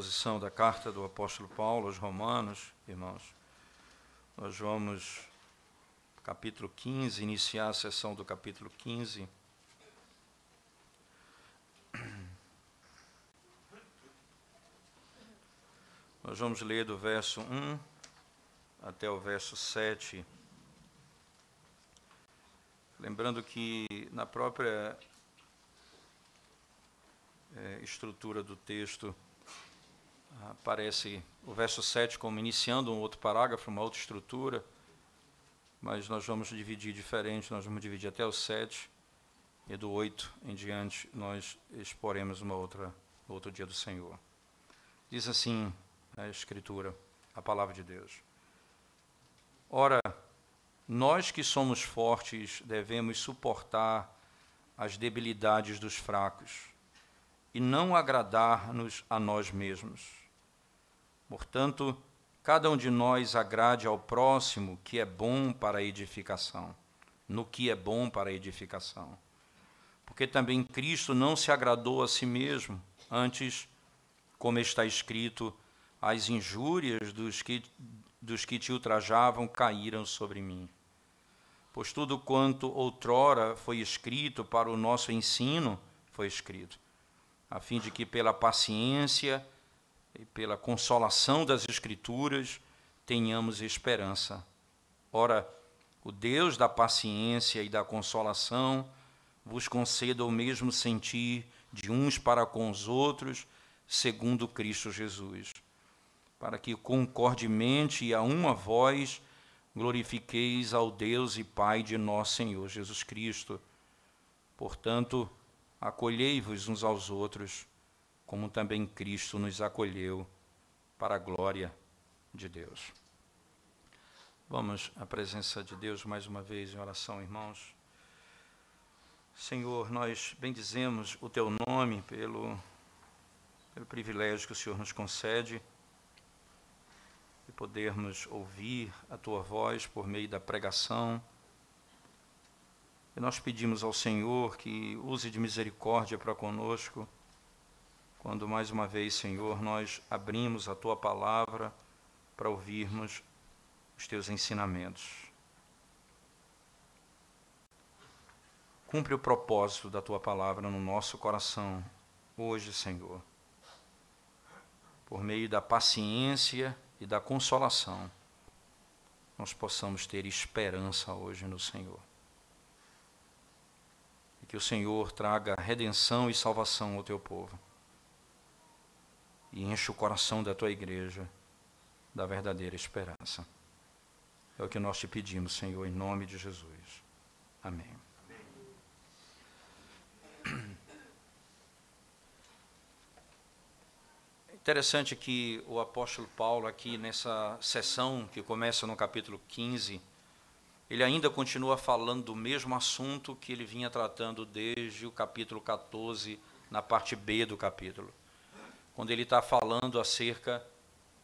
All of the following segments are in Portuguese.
exposição da carta do apóstolo Paulo aos Romanos, irmãos, nós vamos, capítulo 15, iniciar a sessão do capítulo 15. Nós vamos ler do verso 1 até o verso 7. Lembrando que na própria é, estrutura do texto aparece o verso 7 como iniciando um outro parágrafo, uma outra estrutura, mas nós vamos dividir diferente, nós vamos dividir até o 7 e do 8 em diante nós exporemos uma outra outro dia do Senhor. Diz assim a escritura, a palavra de Deus. Ora, nós que somos fortes devemos suportar as debilidades dos fracos e não agradar-nos a nós mesmos. Portanto, cada um de nós agrade ao próximo que é bom para a edificação, no que é bom para a edificação. Porque também Cristo não se agradou a si mesmo, antes, como está escrito, as injúrias dos que, dos que te ultrajavam caíram sobre mim. Pois tudo quanto outrora foi escrito para o nosso ensino foi escrito, a fim de que pela paciência e pela consolação das Escrituras tenhamos esperança. Ora, o Deus da paciência e da consolação vos conceda o mesmo sentir de uns para com os outros, segundo Cristo Jesus, para que concordemente e a uma voz glorifiqueis ao Deus e Pai de nosso Senhor Jesus Cristo. Portanto, acolhei-vos uns aos outros, como também Cristo nos acolheu, para a glória de Deus. Vamos à presença de Deus mais uma vez em oração, irmãos. Senhor, nós bendizemos o Teu nome pelo, pelo privilégio que o Senhor nos concede de podermos ouvir a tua voz por meio da pregação. E nós pedimos ao Senhor que use de misericórdia para conosco, quando mais uma vez, Senhor, nós abrimos a tua palavra para ouvirmos os teus ensinamentos. Cumpre o propósito da tua palavra no nosso coração hoje, Senhor, por meio da paciência e da consolação, nós possamos ter esperança hoje no Senhor. E que o Senhor traga redenção e salvação ao teu povo. E enche o coração da tua igreja da verdadeira esperança. É o que nós te pedimos, Senhor, em nome de Jesus. Amém. Interessante que o apóstolo Paulo, aqui nessa sessão que começa no capítulo 15, ele ainda continua falando do mesmo assunto que ele vinha tratando desde o capítulo 14, na parte B do capítulo, quando ele está falando acerca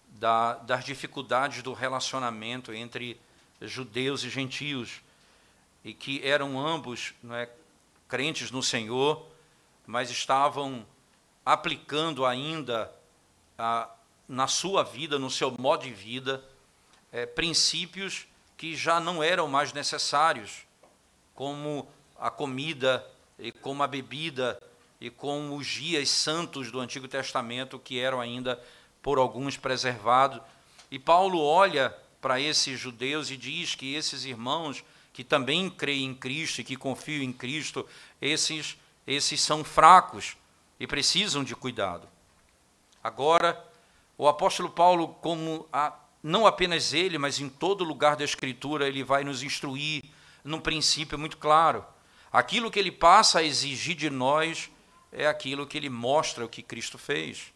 da, das dificuldades do relacionamento entre judeus e gentios, e que eram ambos é, crentes no Senhor, mas estavam aplicando ainda ah, na sua vida, no seu modo de vida, é, princípios que já não eram mais necessários, como a comida e como a bebida e como os dias santos do Antigo Testamento que eram ainda por alguns preservados. E Paulo olha para esses judeus e diz que esses irmãos que também creem em Cristo e que confiam em Cristo, esses esses são fracos e precisam de cuidado. Agora, o apóstolo Paulo, como a, não apenas ele, mas em todo lugar da Escritura, ele vai nos instruir num princípio muito claro. Aquilo que ele passa a exigir de nós é aquilo que ele mostra o que Cristo fez.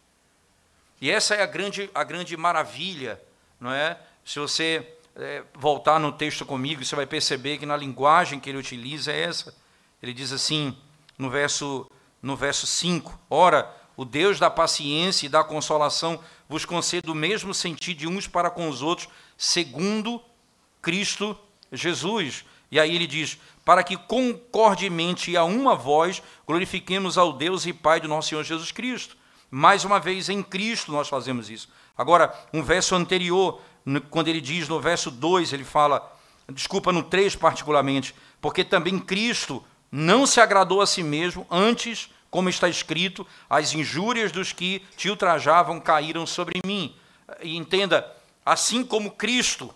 E essa é a grande, a grande maravilha, não é? Se você é, voltar no texto comigo, você vai perceber que na linguagem que ele utiliza é essa. Ele diz assim, no verso, no verso 5: Ora, o Deus da paciência e da consolação vos conceda o mesmo sentido de uns para com os outros, segundo Cristo Jesus. E aí ele diz: para que concordemente e a uma voz glorifiquemos ao Deus e Pai do nosso Senhor Jesus Cristo. Mais uma vez, em Cristo nós fazemos isso. Agora, um verso anterior, quando ele diz no verso 2, ele fala, desculpa, no 3 particularmente, porque também Cristo não se agradou a si mesmo, antes, como está escrito, as injúrias dos que te ultrajavam caíram sobre mim. E entenda, assim como Cristo,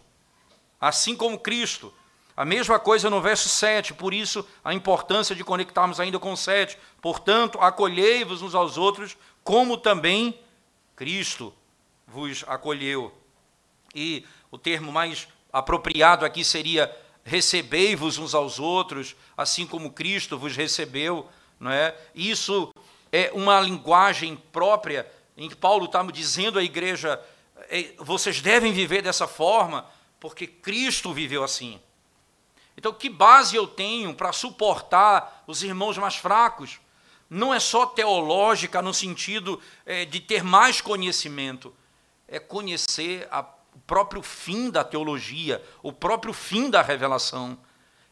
assim como Cristo, a mesma coisa no verso 7, por isso a importância de conectarmos ainda com o 7. Portanto, acolhei-vos uns aos outros, como também Cristo vos acolheu. E o termo mais apropriado aqui seria recebei-vos uns aos outros, assim como Cristo vos recebeu, não é? Isso é uma linguagem própria em que Paulo está dizendo à igreja, é, vocês devem viver dessa forma, porque Cristo viveu assim. Então, que base eu tenho para suportar os irmãos mais fracos? Não é só teológica no sentido é, de ter mais conhecimento, é conhecer a, o próprio fim da teologia, o próprio fim da revelação.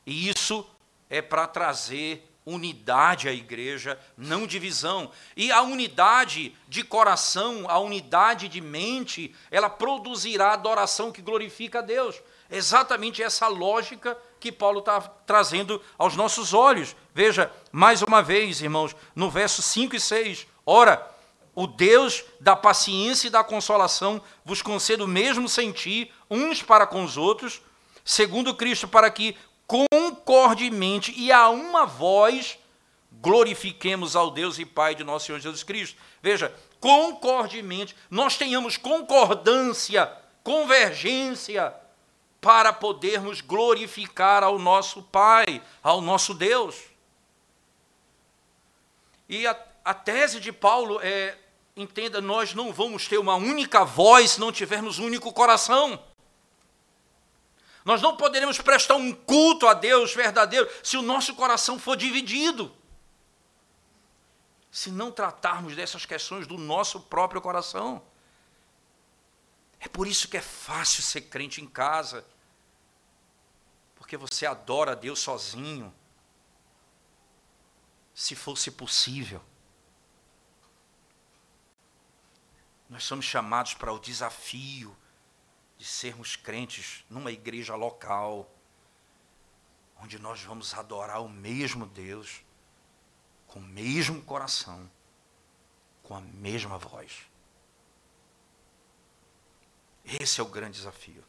E isso é para trazer unidade à igreja, não divisão. E a unidade de coração, a unidade de mente, ela produzirá adoração que glorifica a Deus. Exatamente essa lógica que Paulo está trazendo aos nossos olhos. Veja, mais uma vez, irmãos, no verso 5 e 6. Ora, o Deus da paciência e da consolação vos conceda o mesmo sentir uns para com os outros, segundo Cristo, para que concordemente e a uma voz glorifiquemos ao Deus e Pai de nosso Senhor Jesus Cristo. Veja, concordemente, nós tenhamos concordância, convergência para podermos glorificar ao nosso Pai, ao nosso Deus. E a, a tese de Paulo é: entenda, nós não vamos ter uma única voz se não tivermos um único coração. Nós não poderemos prestar um culto a Deus verdadeiro se o nosso coração for dividido. Se não tratarmos dessas questões do nosso próprio coração. É por isso que é fácil ser crente em casa porque você adora a Deus sozinho. Se fosse possível, nós somos chamados para o desafio de sermos crentes numa igreja local, onde nós vamos adorar o mesmo Deus, com o mesmo coração, com a mesma voz. Esse é o grande desafio.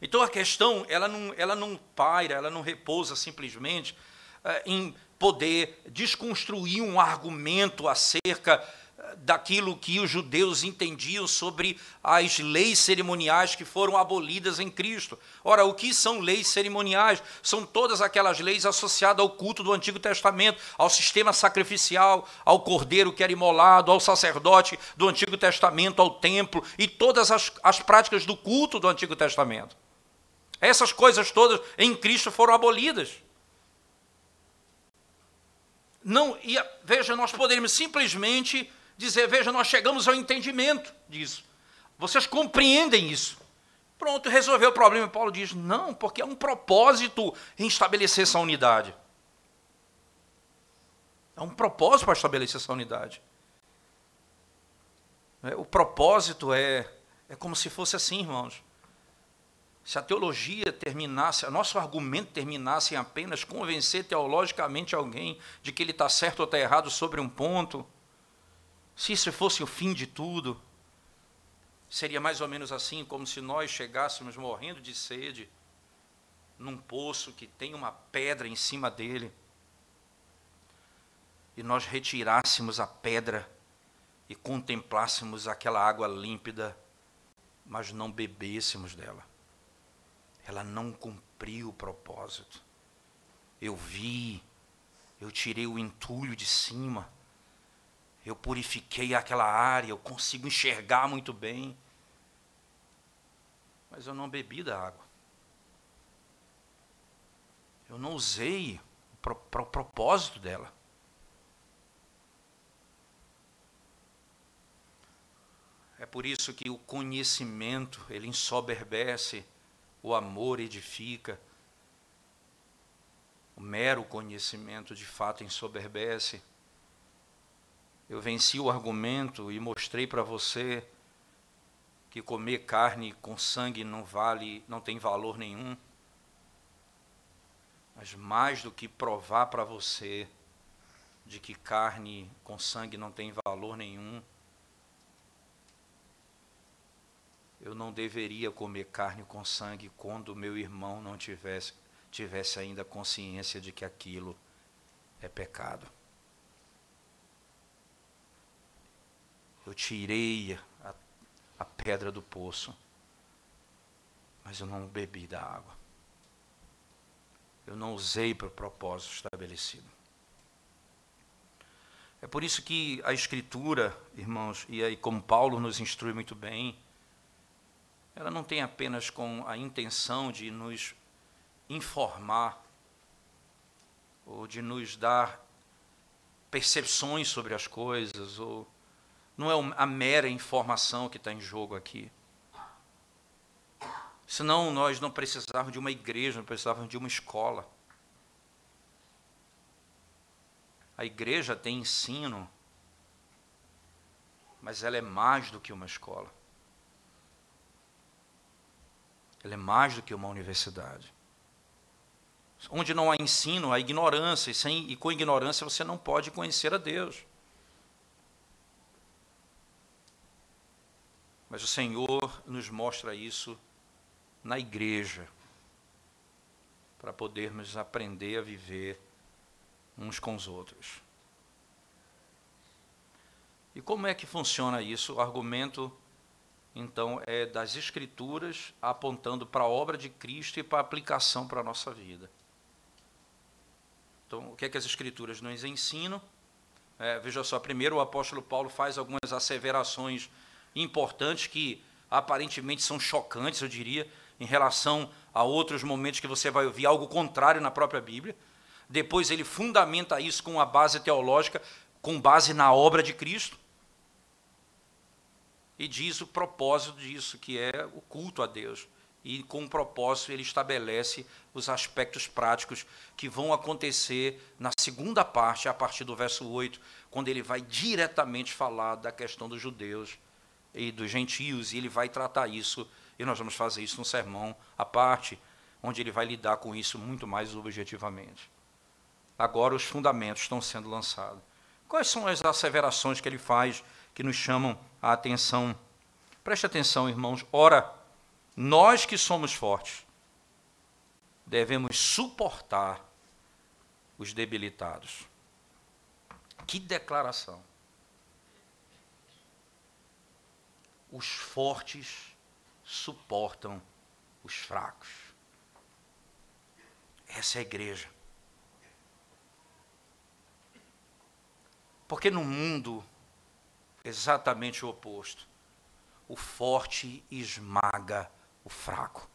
Então a questão, ela não, ela não paira, ela não repousa simplesmente eh, em poder desconstruir um argumento acerca eh, daquilo que os judeus entendiam sobre as leis cerimoniais que foram abolidas em Cristo. Ora, o que são leis cerimoniais? São todas aquelas leis associadas ao culto do Antigo Testamento, ao sistema sacrificial, ao cordeiro que era imolado, ao sacerdote do Antigo Testamento, ao templo e todas as, as práticas do culto do Antigo Testamento. Essas coisas todas em Cristo foram abolidas. Não, e, veja, nós poderíamos simplesmente dizer, veja, nós chegamos ao entendimento disso. Vocês compreendem isso. Pronto, resolveu o problema. Paulo diz: não, porque é um propósito em estabelecer essa unidade. É um propósito para estabelecer essa unidade. É, o propósito é, é como se fosse assim, irmãos se a teologia terminasse, o nosso argumento terminasse em apenas convencer teologicamente alguém de que ele está certo ou está errado sobre um ponto, se isso fosse o fim de tudo, seria mais ou menos assim como se nós chegássemos morrendo de sede num poço que tem uma pedra em cima dele e nós retirássemos a pedra e contemplássemos aquela água límpida, mas não bebêssemos dela ela não cumpriu o propósito. Eu vi, eu tirei o entulho de cima, eu purifiquei aquela área, eu consigo enxergar muito bem, mas eu não bebi da água. Eu não usei para o propósito dela. É por isso que o conhecimento, ele ensoberbece o amor edifica, o mero conhecimento de fato ensoberbece. eu venci o argumento e mostrei para você que comer carne com sangue não vale, não tem valor nenhum. Mas mais do que provar para você de que carne com sangue não tem valor nenhum, eu não deveria comer carne com sangue quando meu irmão não tivesse, tivesse ainda consciência de que aquilo é pecado. Eu tirei a, a pedra do poço, mas eu não bebi da água. Eu não usei para o propósito estabelecido. É por isso que a Escritura, irmãos, e aí como Paulo nos instrui muito bem, ela não tem apenas com a intenção de nos informar ou de nos dar percepções sobre as coisas, ou não é a mera informação que está em jogo aqui. Senão nós não precisávamos de uma igreja, não precisávamos de uma escola. A igreja tem ensino, mas ela é mais do que uma escola. Ela é mais do que uma universidade. Onde não há ensino, há ignorância, e, sem, e com ignorância você não pode conhecer a Deus. Mas o Senhor nos mostra isso na igreja, para podermos aprender a viver uns com os outros. E como é que funciona isso? O argumento então, é das Escrituras apontando para a obra de Cristo e para a aplicação para a nossa vida. Então, o que é que as Escrituras nos ensinam? É, veja só, primeiro o apóstolo Paulo faz algumas asseverações importantes que aparentemente são chocantes, eu diria, em relação a outros momentos que você vai ouvir algo contrário na própria Bíblia. Depois ele fundamenta isso com uma base teológica, com base na obra de Cristo e diz o propósito disso, que é o culto a Deus. E com o propósito ele estabelece os aspectos práticos que vão acontecer na segunda parte, a partir do verso 8, quando ele vai diretamente falar da questão dos judeus e dos gentios, e ele vai tratar isso, e nós vamos fazer isso no sermão à parte, onde ele vai lidar com isso muito mais objetivamente. Agora os fundamentos estão sendo lançados. Quais são as asseverações que ele faz que nos chamam a atenção. Preste atenção, irmãos. Ora, nós que somos fortes, devemos suportar os debilitados. Que declaração! Os fortes suportam os fracos. Essa é a igreja. Porque no mundo exatamente o oposto. O forte esmaga o fraco.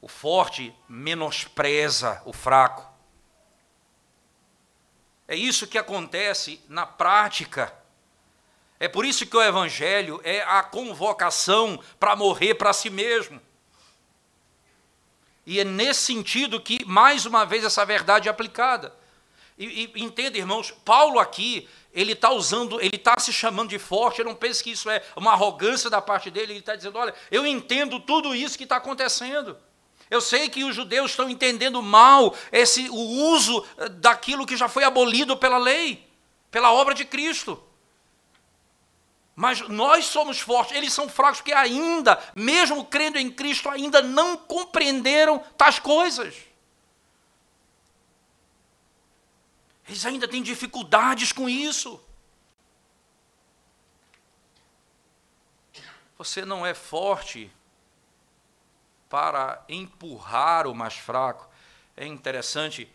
O forte menospreza o fraco. É isso que acontece na prática. É por isso que o Evangelho é a convocação para morrer para si mesmo. E é nesse sentido que, mais uma vez, essa verdade é aplicada. E, e entenda, irmãos, Paulo aqui, ele está usando, ele está se chamando de forte, eu não pense que isso é uma arrogância da parte dele, ele está dizendo, olha, eu entendo tudo isso que está acontecendo. Eu sei que os judeus estão entendendo mal esse, o uso eh, daquilo que já foi abolido pela lei, pela obra de Cristo. Mas nós somos fortes, eles são fracos, porque ainda, mesmo crendo em Cristo, ainda não compreenderam tais coisas. Eles ainda têm dificuldades com isso. Você não é forte para empurrar o mais fraco. É interessante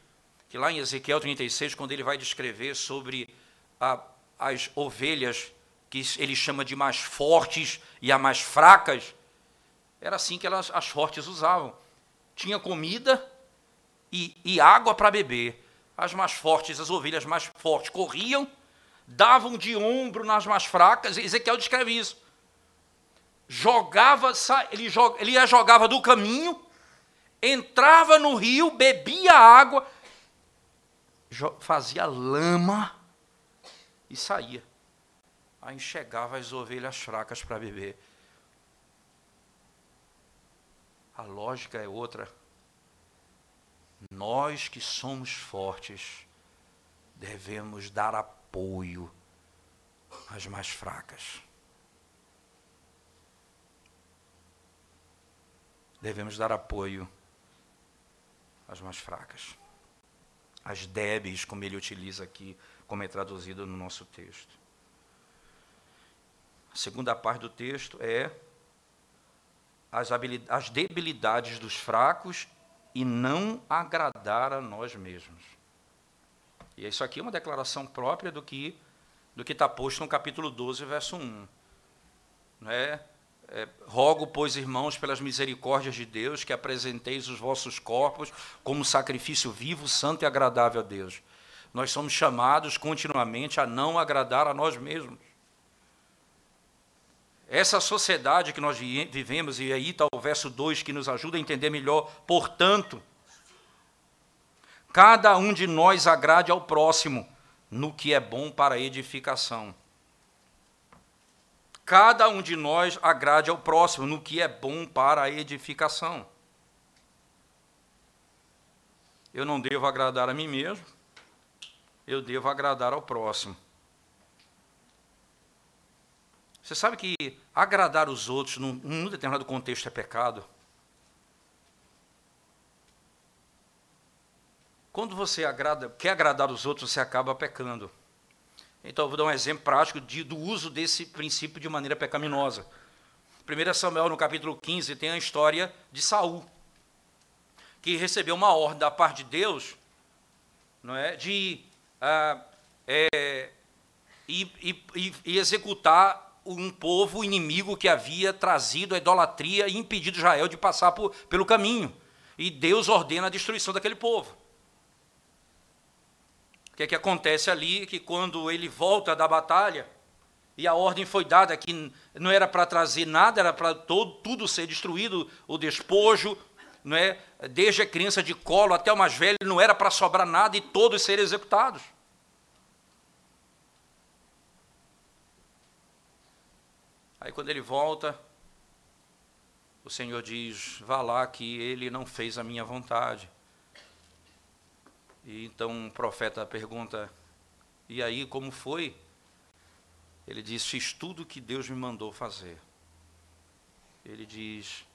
que lá em Ezequiel 36, quando ele vai descrever sobre a, as ovelhas que ele chama de mais fortes e as mais fracas, era assim que elas, as fortes usavam. Tinha comida e, e água para beber as mais fortes, as ovelhas mais fortes, corriam, davam de ombro nas mais fracas. Ezequiel descreve isso. Jogava, ele, joga, ele a jogava do caminho, entrava no rio, bebia água, fazia lama e saía. Aí enxergava as ovelhas fracas para beber. A lógica é outra. Nós que somos fortes devemos dar apoio às mais fracas. Devemos dar apoio às mais fracas. As débeis, como ele utiliza aqui, como é traduzido no nosso texto. A segunda parte do texto é as, as debilidades dos fracos e não agradar a nós mesmos. E isso aqui é uma declaração própria do que do que está posto no capítulo 12, verso 1. Não é? É, rogo, pois, irmãos, pelas misericórdias de Deus, que apresenteis os vossos corpos como sacrifício vivo, santo e agradável a Deus. Nós somos chamados continuamente a não agradar a nós mesmos. Essa sociedade que nós vivemos, e aí está o verso 2 que nos ajuda a entender melhor, portanto, cada um de nós agrade ao próximo no que é bom para a edificação cada um de nós agrade ao próximo no que é bom para edificação. Eu não devo agradar a mim mesmo, eu devo agradar ao próximo. Você sabe que agradar os outros num, num determinado contexto é pecado? Quando você agrada, quer agradar os outros, você acaba pecando. Então, eu vou dar um exemplo prático de, do uso desse princípio de maneira pecaminosa. 1 Samuel, no capítulo 15, tem a história de Saul, que recebeu uma ordem da parte de Deus não é, de ah, é, e, e, e executar um povo inimigo que havia trazido a idolatria e impedido Israel de passar por, pelo caminho. E Deus ordena a destruição daquele povo. O que é que acontece ali? Que quando ele volta da batalha, e a ordem foi dada que não era para trazer nada, era para tudo ser destruído, o despojo, não é? desde a criança de colo até o mais velho, não era para sobrar nada e todos serem executados. Aí quando ele volta, o Senhor diz: vá lá que ele não fez a minha vontade. E então o profeta pergunta: E aí, como foi? Ele diz: Fiz tudo o que Deus me mandou fazer. Ele diz: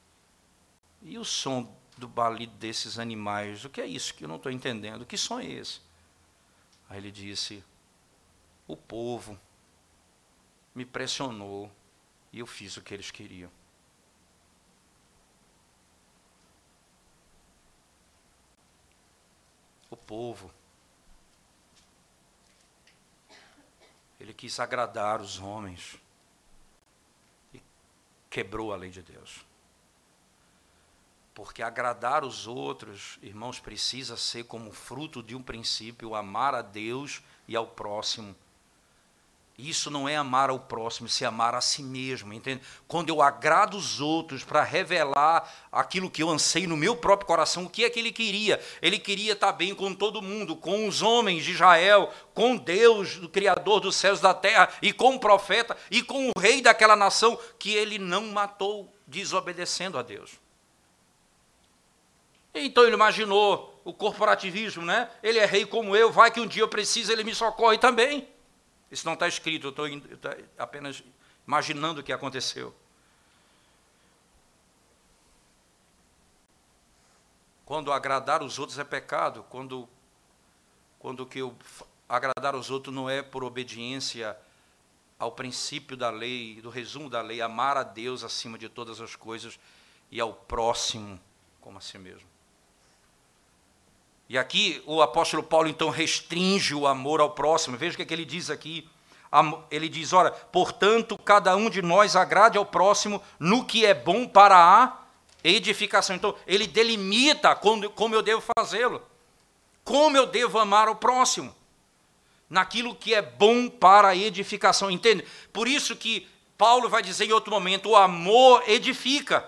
E o som do balido desses animais? O que é isso que eu não estou entendendo? Que som é esse? Aí ele disse: O povo me pressionou e eu fiz o que eles queriam. o povo. Ele quis agradar os homens e quebrou a lei de Deus. Porque agradar os outros, irmãos, precisa ser como fruto de um princípio amar a Deus e ao próximo isso não é amar ao próximo, isso é amar a si mesmo, entende? Quando eu agrado os outros para revelar aquilo que eu anseio no meu próprio coração, o que é que ele queria? Ele queria estar bem com todo mundo, com os homens de Israel, com Deus, o Criador dos céus e da terra, e com o profeta, e com o rei daquela nação que ele não matou desobedecendo a Deus. Então ele imaginou o corporativismo, né? Ele é rei como eu, vai que um dia eu preciso, ele me socorre também. Isso não está escrito, eu estou apenas imaginando o que aconteceu. Quando agradar os outros é pecado, quando, quando que eu, agradar os outros não é por obediência ao princípio da lei, do resumo da lei, amar a Deus acima de todas as coisas e ao próximo como a si mesmo. E aqui o apóstolo Paulo então restringe o amor ao próximo. Veja o que, é que ele diz aqui. Ele diz: Ora, portanto, cada um de nós agrade ao próximo no que é bom para a edificação. Então, ele delimita como, eu devo fazê-lo. Como eu devo amar o próximo. Naquilo que é bom para a edificação. Entende? Por isso que Paulo vai dizer em outro momento: o amor edifica.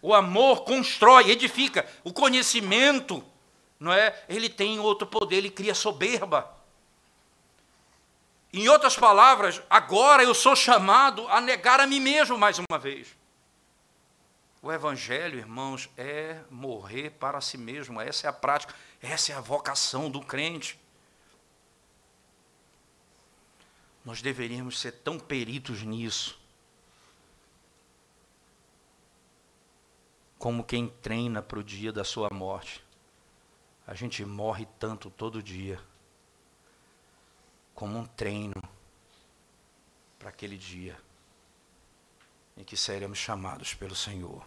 O amor constrói, edifica. O conhecimento, não é? Ele tem outro poder, ele cria soberba. Em outras palavras, agora eu sou chamado a negar a mim mesmo mais uma vez. O Evangelho, irmãos, é morrer para si mesmo. Essa é a prática, essa é a vocação do crente. Nós deveríamos ser tão peritos nisso, como quem treina para o dia da sua morte. A gente morre tanto todo dia, como um treino para aquele dia em que seremos chamados pelo Senhor.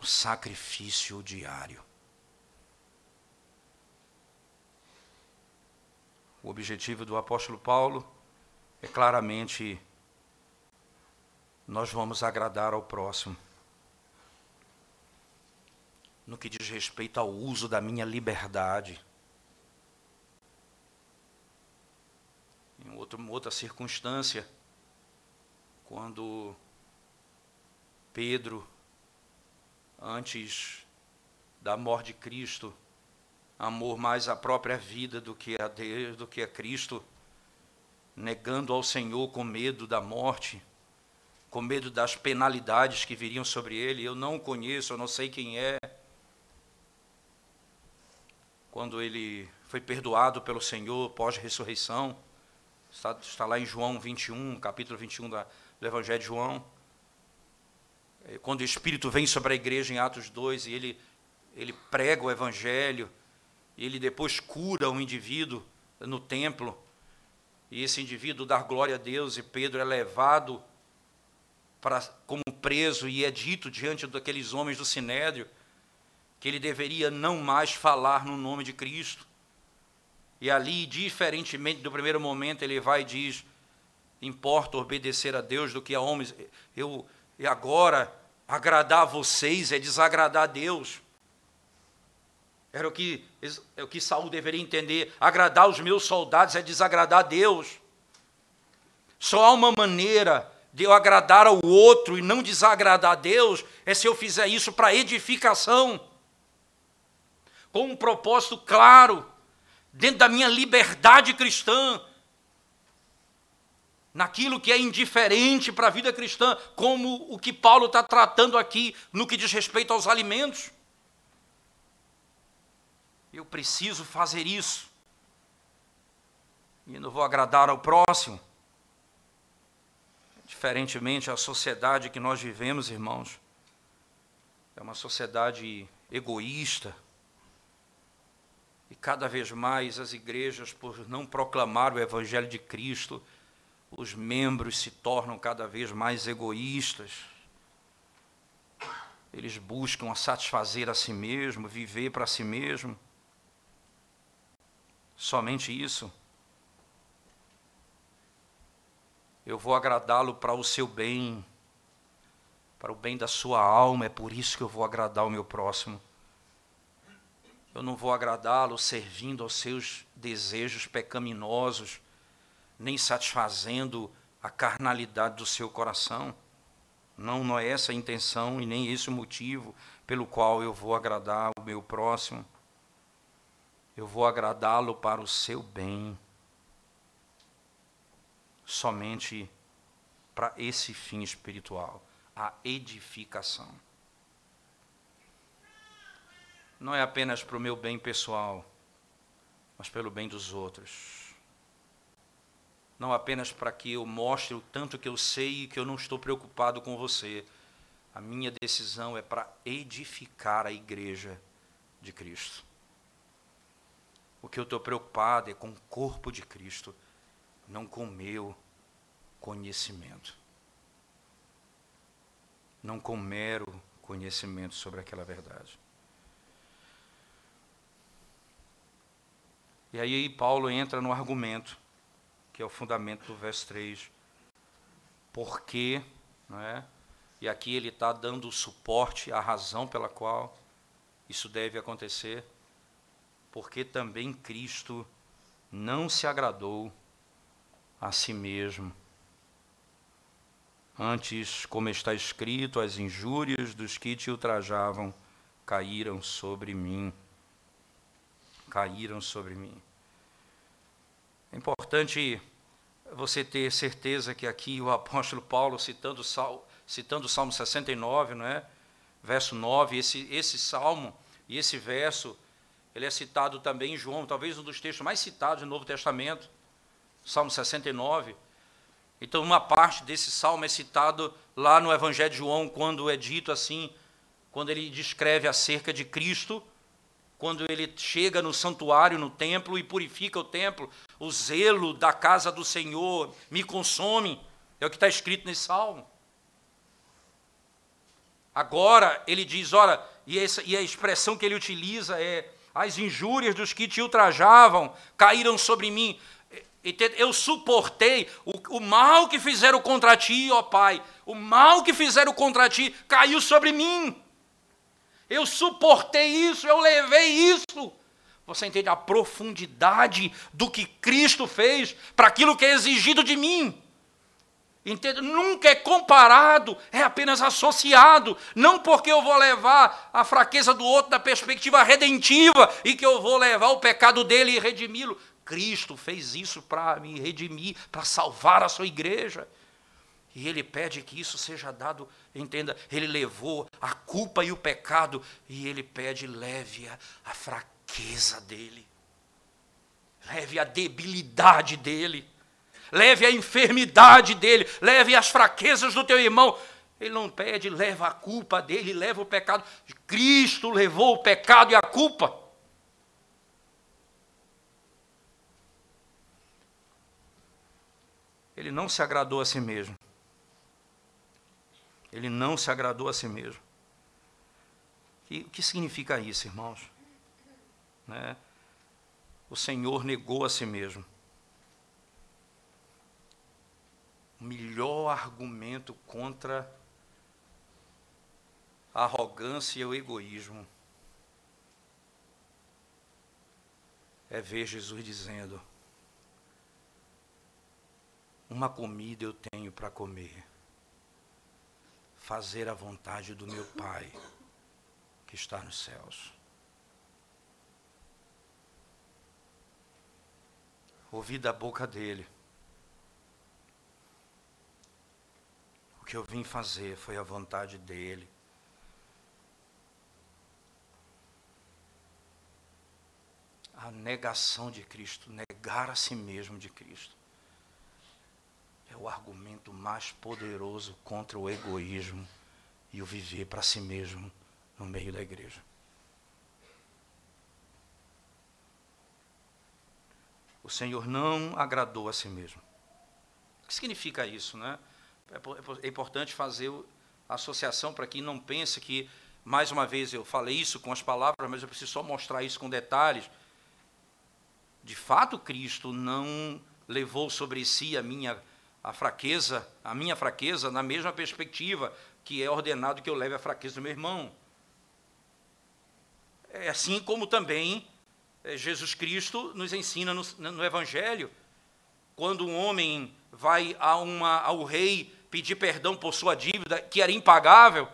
O sacrifício diário. O objetivo do apóstolo Paulo é claramente nós vamos agradar ao próximo. No que diz respeito ao uso da minha liberdade. Em outro, outra circunstância, quando Pedro, antes da morte de Cristo, amor mais à própria vida do que a Deus, do que a Cristo, negando ao Senhor com medo da morte, com medo das penalidades que viriam sobre ele. Eu não o conheço, eu não sei quem é. Quando ele foi perdoado pelo Senhor pós-ressurreição, Está, está lá em João 21, capítulo 21 da, do Evangelho de João. É, quando o Espírito vem sobre a igreja em Atos 2 e ele, ele prega o Evangelho, e ele depois cura um indivíduo no templo, e esse indivíduo dá glória a Deus, e Pedro é levado para, como preso, e é dito diante daqueles homens do Sinédrio que ele deveria não mais falar no nome de Cristo. E ali, diferentemente do primeiro momento, ele vai e diz: importa obedecer a Deus do que a homens. Eu, e agora, agradar a vocês é desagradar a Deus. Era o que, é o que Saul deveria entender. Agradar os meus soldados é desagradar a Deus. Só há uma maneira de eu agradar ao outro e não desagradar a Deus, é se eu fizer isso para edificação, com um propósito claro dentro da minha liberdade cristã, naquilo que é indiferente para a vida cristã, como o que Paulo está tratando aqui no que diz respeito aos alimentos. Eu preciso fazer isso. E não vou agradar ao próximo. Diferentemente, a sociedade que nós vivemos, irmãos, é uma sociedade egoísta, e cada vez mais as igrejas, por não proclamar o Evangelho de Cristo, os membros se tornam cada vez mais egoístas. Eles buscam satisfazer a si mesmo, viver para si mesmo. Somente isso. Eu vou agradá-lo para o seu bem, para o bem da sua alma, é por isso que eu vou agradar o meu próximo. Eu não vou agradá-lo servindo aos seus desejos pecaminosos, nem satisfazendo a carnalidade do seu coração. Não, não é essa a intenção e nem esse o motivo pelo qual eu vou agradar o meu próximo. Eu vou agradá-lo para o seu bem. Somente para esse fim espiritual, a edificação não é apenas para o meu bem pessoal, mas pelo bem dos outros. Não apenas para que eu mostre o tanto que eu sei e que eu não estou preocupado com você. A minha decisão é para edificar a igreja de Cristo. O que eu estou preocupado é com o corpo de Cristo, não com o meu conhecimento. Não com mero conhecimento sobre aquela verdade. E aí Paulo entra no argumento, que é o fundamento do verso 3. Por quê? Não é? E aqui ele está dando o suporte, a razão pela qual isso deve acontecer. Porque também Cristo não se agradou a si mesmo. Antes, como está escrito, as injúrias dos que te ultrajavam caíram sobre mim caíram sobre mim. É importante você ter certeza que aqui o apóstolo Paulo, citando, citando o Salmo 69, não é? verso 9, esse, esse salmo e esse verso, ele é citado também em João, talvez um dos textos mais citados no Novo Testamento, Salmo 69. Então, uma parte desse salmo é citado lá no Evangelho de João, quando é dito assim, quando ele descreve acerca de Cristo, quando ele chega no santuário, no templo e purifica o templo, o zelo da casa do Senhor me consome, é o que está escrito nesse salmo. Agora ele diz: ora, e, essa, e a expressão que ele utiliza é: as injúrias dos que te ultrajavam caíram sobre mim. Eu suportei o, o mal que fizeram contra ti, ó Pai, o mal que fizeram contra ti caiu sobre mim. Eu suportei isso, eu levei isso. Você entende a profundidade do que Cristo fez para aquilo que é exigido de mim? Entende? Nunca é comparado, é apenas associado. Não porque eu vou levar a fraqueza do outro da perspectiva redentiva e que eu vou levar o pecado dele e redimi-lo. Cristo fez isso para me redimir, para salvar a sua igreja. E ele pede que isso seja dado, entenda, ele levou a culpa e o pecado, e ele pede, leve a, a fraqueza dele, leve a debilidade dele, leve a enfermidade dele, leve as fraquezas do teu irmão. Ele não pede, leva a culpa dele, leva o pecado. Cristo levou o pecado e a culpa. Ele não se agradou a si mesmo. Ele não se agradou a si mesmo. E o que significa isso, irmãos? Né? O Senhor negou a si mesmo. O melhor argumento contra a arrogância e o egoísmo é ver Jesus dizendo: Uma comida eu tenho para comer fazer a vontade do meu Pai que está nos céus. Ouvi da boca dele. O que eu vim fazer foi a vontade dele. A negação de Cristo, negar a si mesmo de Cristo é o argumento mais poderoso contra o egoísmo e o viver para si mesmo no meio da igreja. O Senhor não agradou a si mesmo. O que significa isso, né? É, é importante fazer a associação para que não pense que, mais uma vez, eu falei isso com as palavras, mas eu preciso só mostrar isso com detalhes. De fato, Cristo não levou sobre si a minha a fraqueza, a minha fraqueza, na mesma perspectiva que é ordenado que eu leve a fraqueza do meu irmão. É assim como também é, Jesus Cristo nos ensina no, no Evangelho, quando um homem vai a uma, ao rei pedir perdão por sua dívida, que era impagável,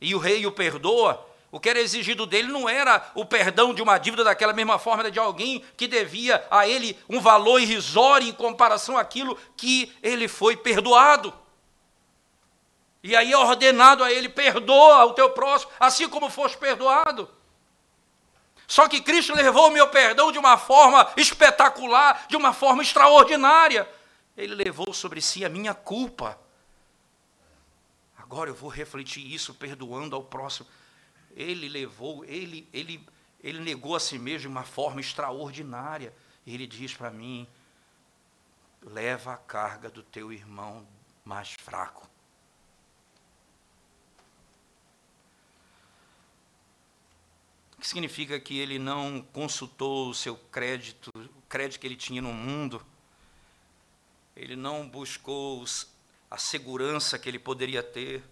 e o rei o perdoa, o que era exigido dele não era o perdão de uma dívida daquela mesma forma de alguém que devia a ele um valor irrisório em comparação àquilo que ele foi perdoado. E aí é ordenado a ele: perdoa o teu próximo, assim como foste perdoado. Só que Cristo levou o meu perdão de uma forma espetacular, de uma forma extraordinária. Ele levou sobre si a minha culpa. Agora eu vou refletir isso perdoando ao próximo ele levou, ele, ele, ele negou a si mesmo de uma forma extraordinária. E ele diz para mim: leva a carga do teu irmão mais fraco. O que significa que ele não consultou o seu crédito, o crédito que ele tinha no mundo, ele não buscou a segurança que ele poderia ter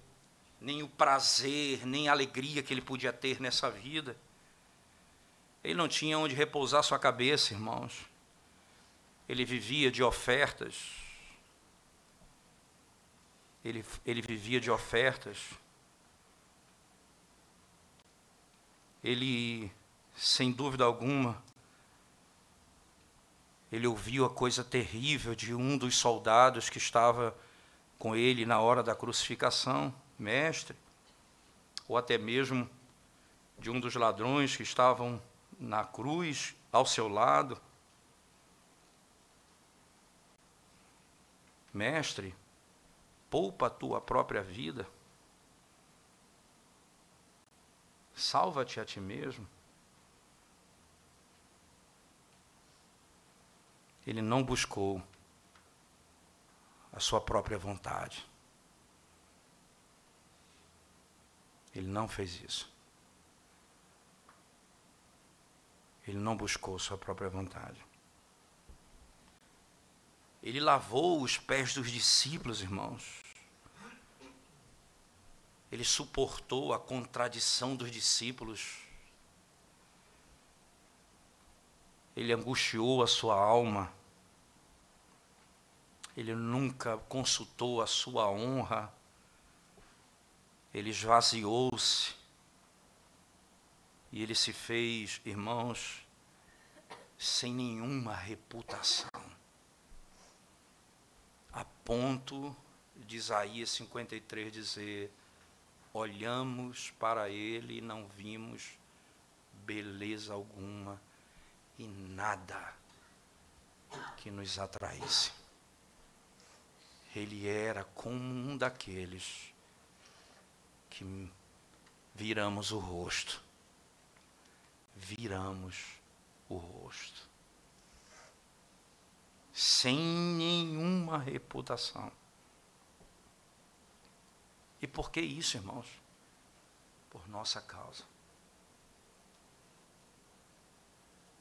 nem o prazer, nem a alegria que ele podia ter nessa vida. Ele não tinha onde repousar sua cabeça, irmãos. Ele vivia de ofertas. Ele, ele vivia de ofertas. Ele, sem dúvida alguma, ele ouviu a coisa terrível de um dos soldados que estava com ele na hora da crucificação, mestre, ou até mesmo de um dos ladrões que estavam na cruz ao seu lado. Mestre, poupa a tua própria vida. Salva-te a ti mesmo. Ele não buscou a sua própria vontade. Ele não fez isso. Ele não buscou sua própria vontade. Ele lavou os pés dos discípulos, irmãos. Ele suportou a contradição dos discípulos. Ele angustiou a sua alma. Ele nunca consultou a sua honra. Ele esvaziou-se. E ele se fez, irmãos, sem nenhuma reputação. A ponto de Isaías 53 dizer: olhamos para ele e não vimos beleza alguma e nada que nos atraísse. Ele era como um daqueles que viramos o rosto. Viramos o rosto. Sem nenhuma reputação. E por que isso, irmãos? Por nossa causa.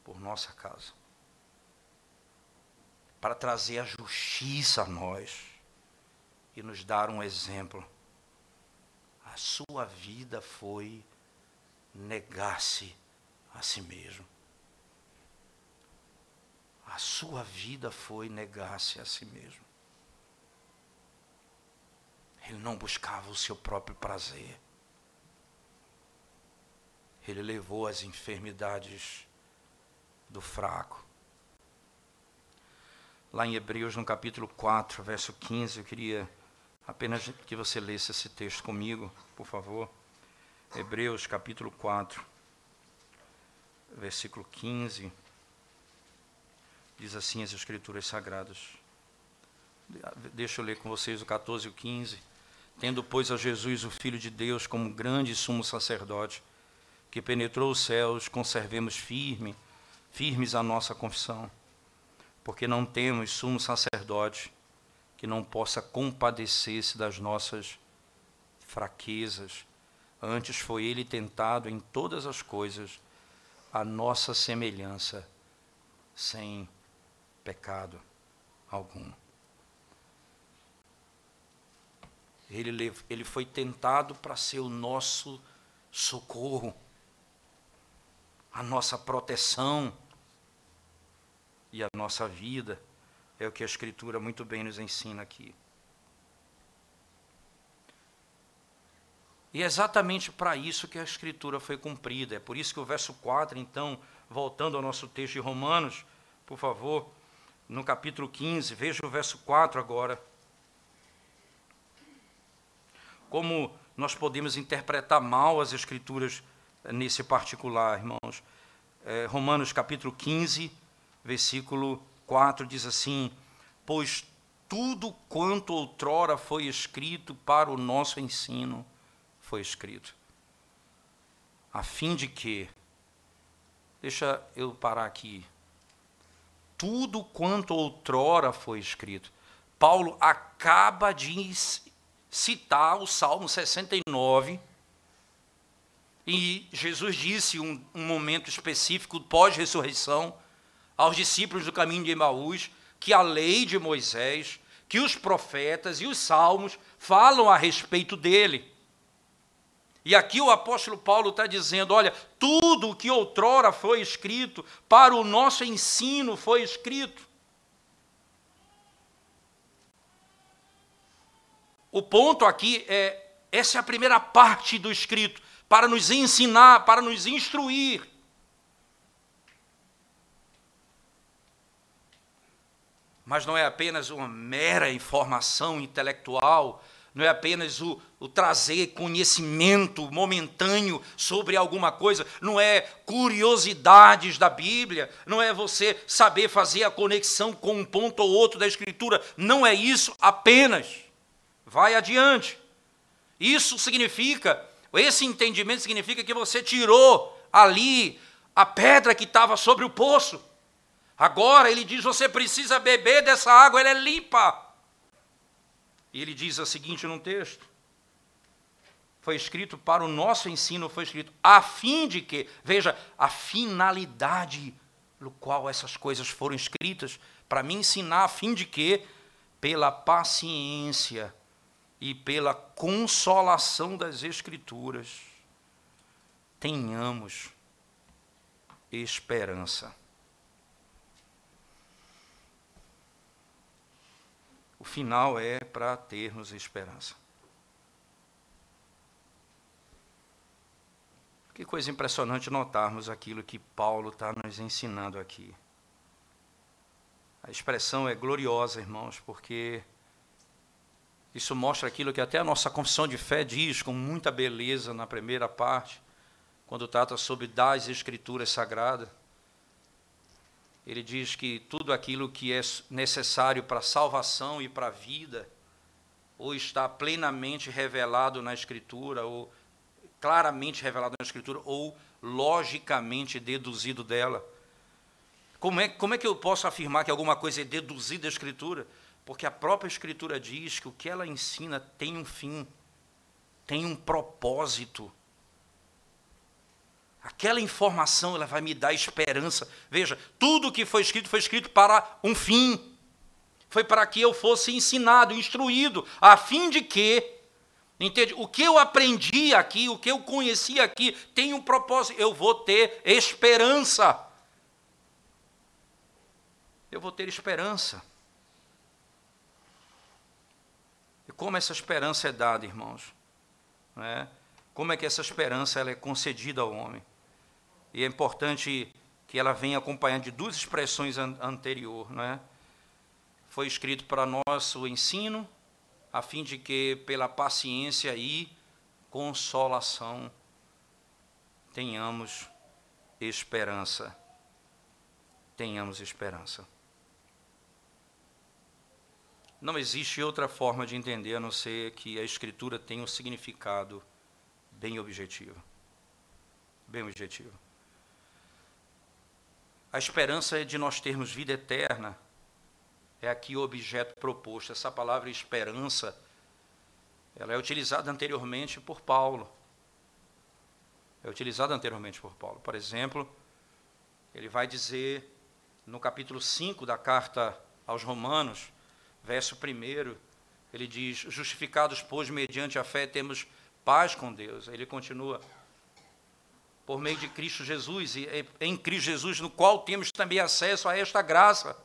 Por nossa causa. Para trazer a justiça a nós e nos dar um exemplo. A sua vida foi negar-se a si mesmo. A sua vida foi negar-se a si mesmo. Ele não buscava o seu próprio prazer. Ele levou as enfermidades do fraco. Lá em Hebreus, no capítulo 4, verso 15, eu queria apenas que você lesse esse texto comigo, por favor. Hebreus, capítulo 4, versículo 15. Diz assim as Escrituras Sagradas. Deixa eu ler com vocês o 14 e o 15. Tendo, pois, a Jesus, o Filho de Deus, como grande sumo sacerdote, que penetrou os céus, conservemos firme, firmes a nossa confissão, porque não temos sumo sacerdote que não possa compadecer-se das nossas fraquezas. Antes foi ele tentado em todas as coisas, a nossa semelhança, sem pecado algum. Ele, ele foi tentado para ser o nosso socorro, a nossa proteção e a nossa vida. É o que a Escritura muito bem nos ensina aqui. E é exatamente para isso que a Escritura foi cumprida. É por isso que o verso 4, então, voltando ao nosso texto de Romanos, por favor, no capítulo 15, veja o verso 4 agora como nós podemos interpretar mal as Escrituras nesse particular, irmãos. É, Romanos capítulo 15, versículo 4 diz assim: Pois tudo quanto outrora foi escrito para o nosso ensino foi escrito, a fim de que, deixa eu parar aqui, tudo quanto outrora foi escrito. Paulo acaba de citar o Salmo 69. E Jesus disse um, um momento específico pós-ressurreição aos discípulos do caminho de Emaús que a lei de Moisés, que os profetas e os salmos falam a respeito dele. E aqui o apóstolo Paulo está dizendo: olha, tudo o que outrora foi escrito, para o nosso ensino foi escrito. O ponto aqui é: essa é a primeira parte do escrito, para nos ensinar, para nos instruir. Mas não é apenas uma mera informação intelectual, não é apenas o, o, trazer conhecimento momentâneo sobre alguma coisa, não é curiosidades da Bíblia, não é você saber fazer a conexão com um ponto ou outro da Escritura, não é isso apenas. Vai adiante. Isso significa, esse entendimento significa que você tirou ali a pedra que estava sobre o poço. Agora ele diz: você precisa beber dessa água, ela é limpa. E ele diz o seguinte num texto: foi escrito para o nosso ensino, foi escrito a fim de que, veja, a finalidade no qual essas coisas foram escritas, para me ensinar a fim de que, pela paciência e pela consolação das Escrituras, tenhamos esperança. Final é para termos esperança. Que coisa impressionante notarmos aquilo que Paulo está nos ensinando aqui. A expressão é gloriosa, irmãos, porque isso mostra aquilo que até a nossa confissão de fé diz com muita beleza na primeira parte, quando trata sobre das Escrituras Sagradas ele diz que tudo aquilo que é necessário para a salvação e para a vida, ou está plenamente revelado na Escritura, ou claramente revelado na Escritura, ou logicamente deduzido dela. Como é, como é que eu posso afirmar que alguma coisa é deduzida da Escritura? Porque a própria Escritura diz que o que ela ensina tem um fim, tem um propósito. Aquela informação ela vai me dar esperança. Veja, tudo que foi escrito foi escrito para um fim. Foi para que eu fosse ensinado, instruído, a fim de que, entende? O que eu aprendi aqui, o que eu conheci aqui, tem um propósito. Eu vou ter esperança. Eu vou ter esperança. E como essa esperança é dada, irmãos? É? Como é que essa esperança ela é concedida ao homem? E é importante que ela venha acompanhada de duas expressões an anterior, não é? Foi escrito para nosso ensino, a fim de que pela paciência e consolação tenhamos esperança. Tenhamos esperança. Não existe outra forma de entender a não ser que a Escritura tenha um significado bem objetivo. Bem objetivo. A esperança é de nós termos vida eterna. É aqui o objeto proposto. Essa palavra esperança, ela é utilizada anteriormente por Paulo. É utilizada anteriormente por Paulo. Por exemplo, ele vai dizer no capítulo 5 da carta aos Romanos, verso 1, ele diz: Justificados, pois, mediante a fé, temos paz com Deus. Ele continua: por meio de Cristo Jesus, e em Cristo Jesus, no qual temos também acesso a esta graça,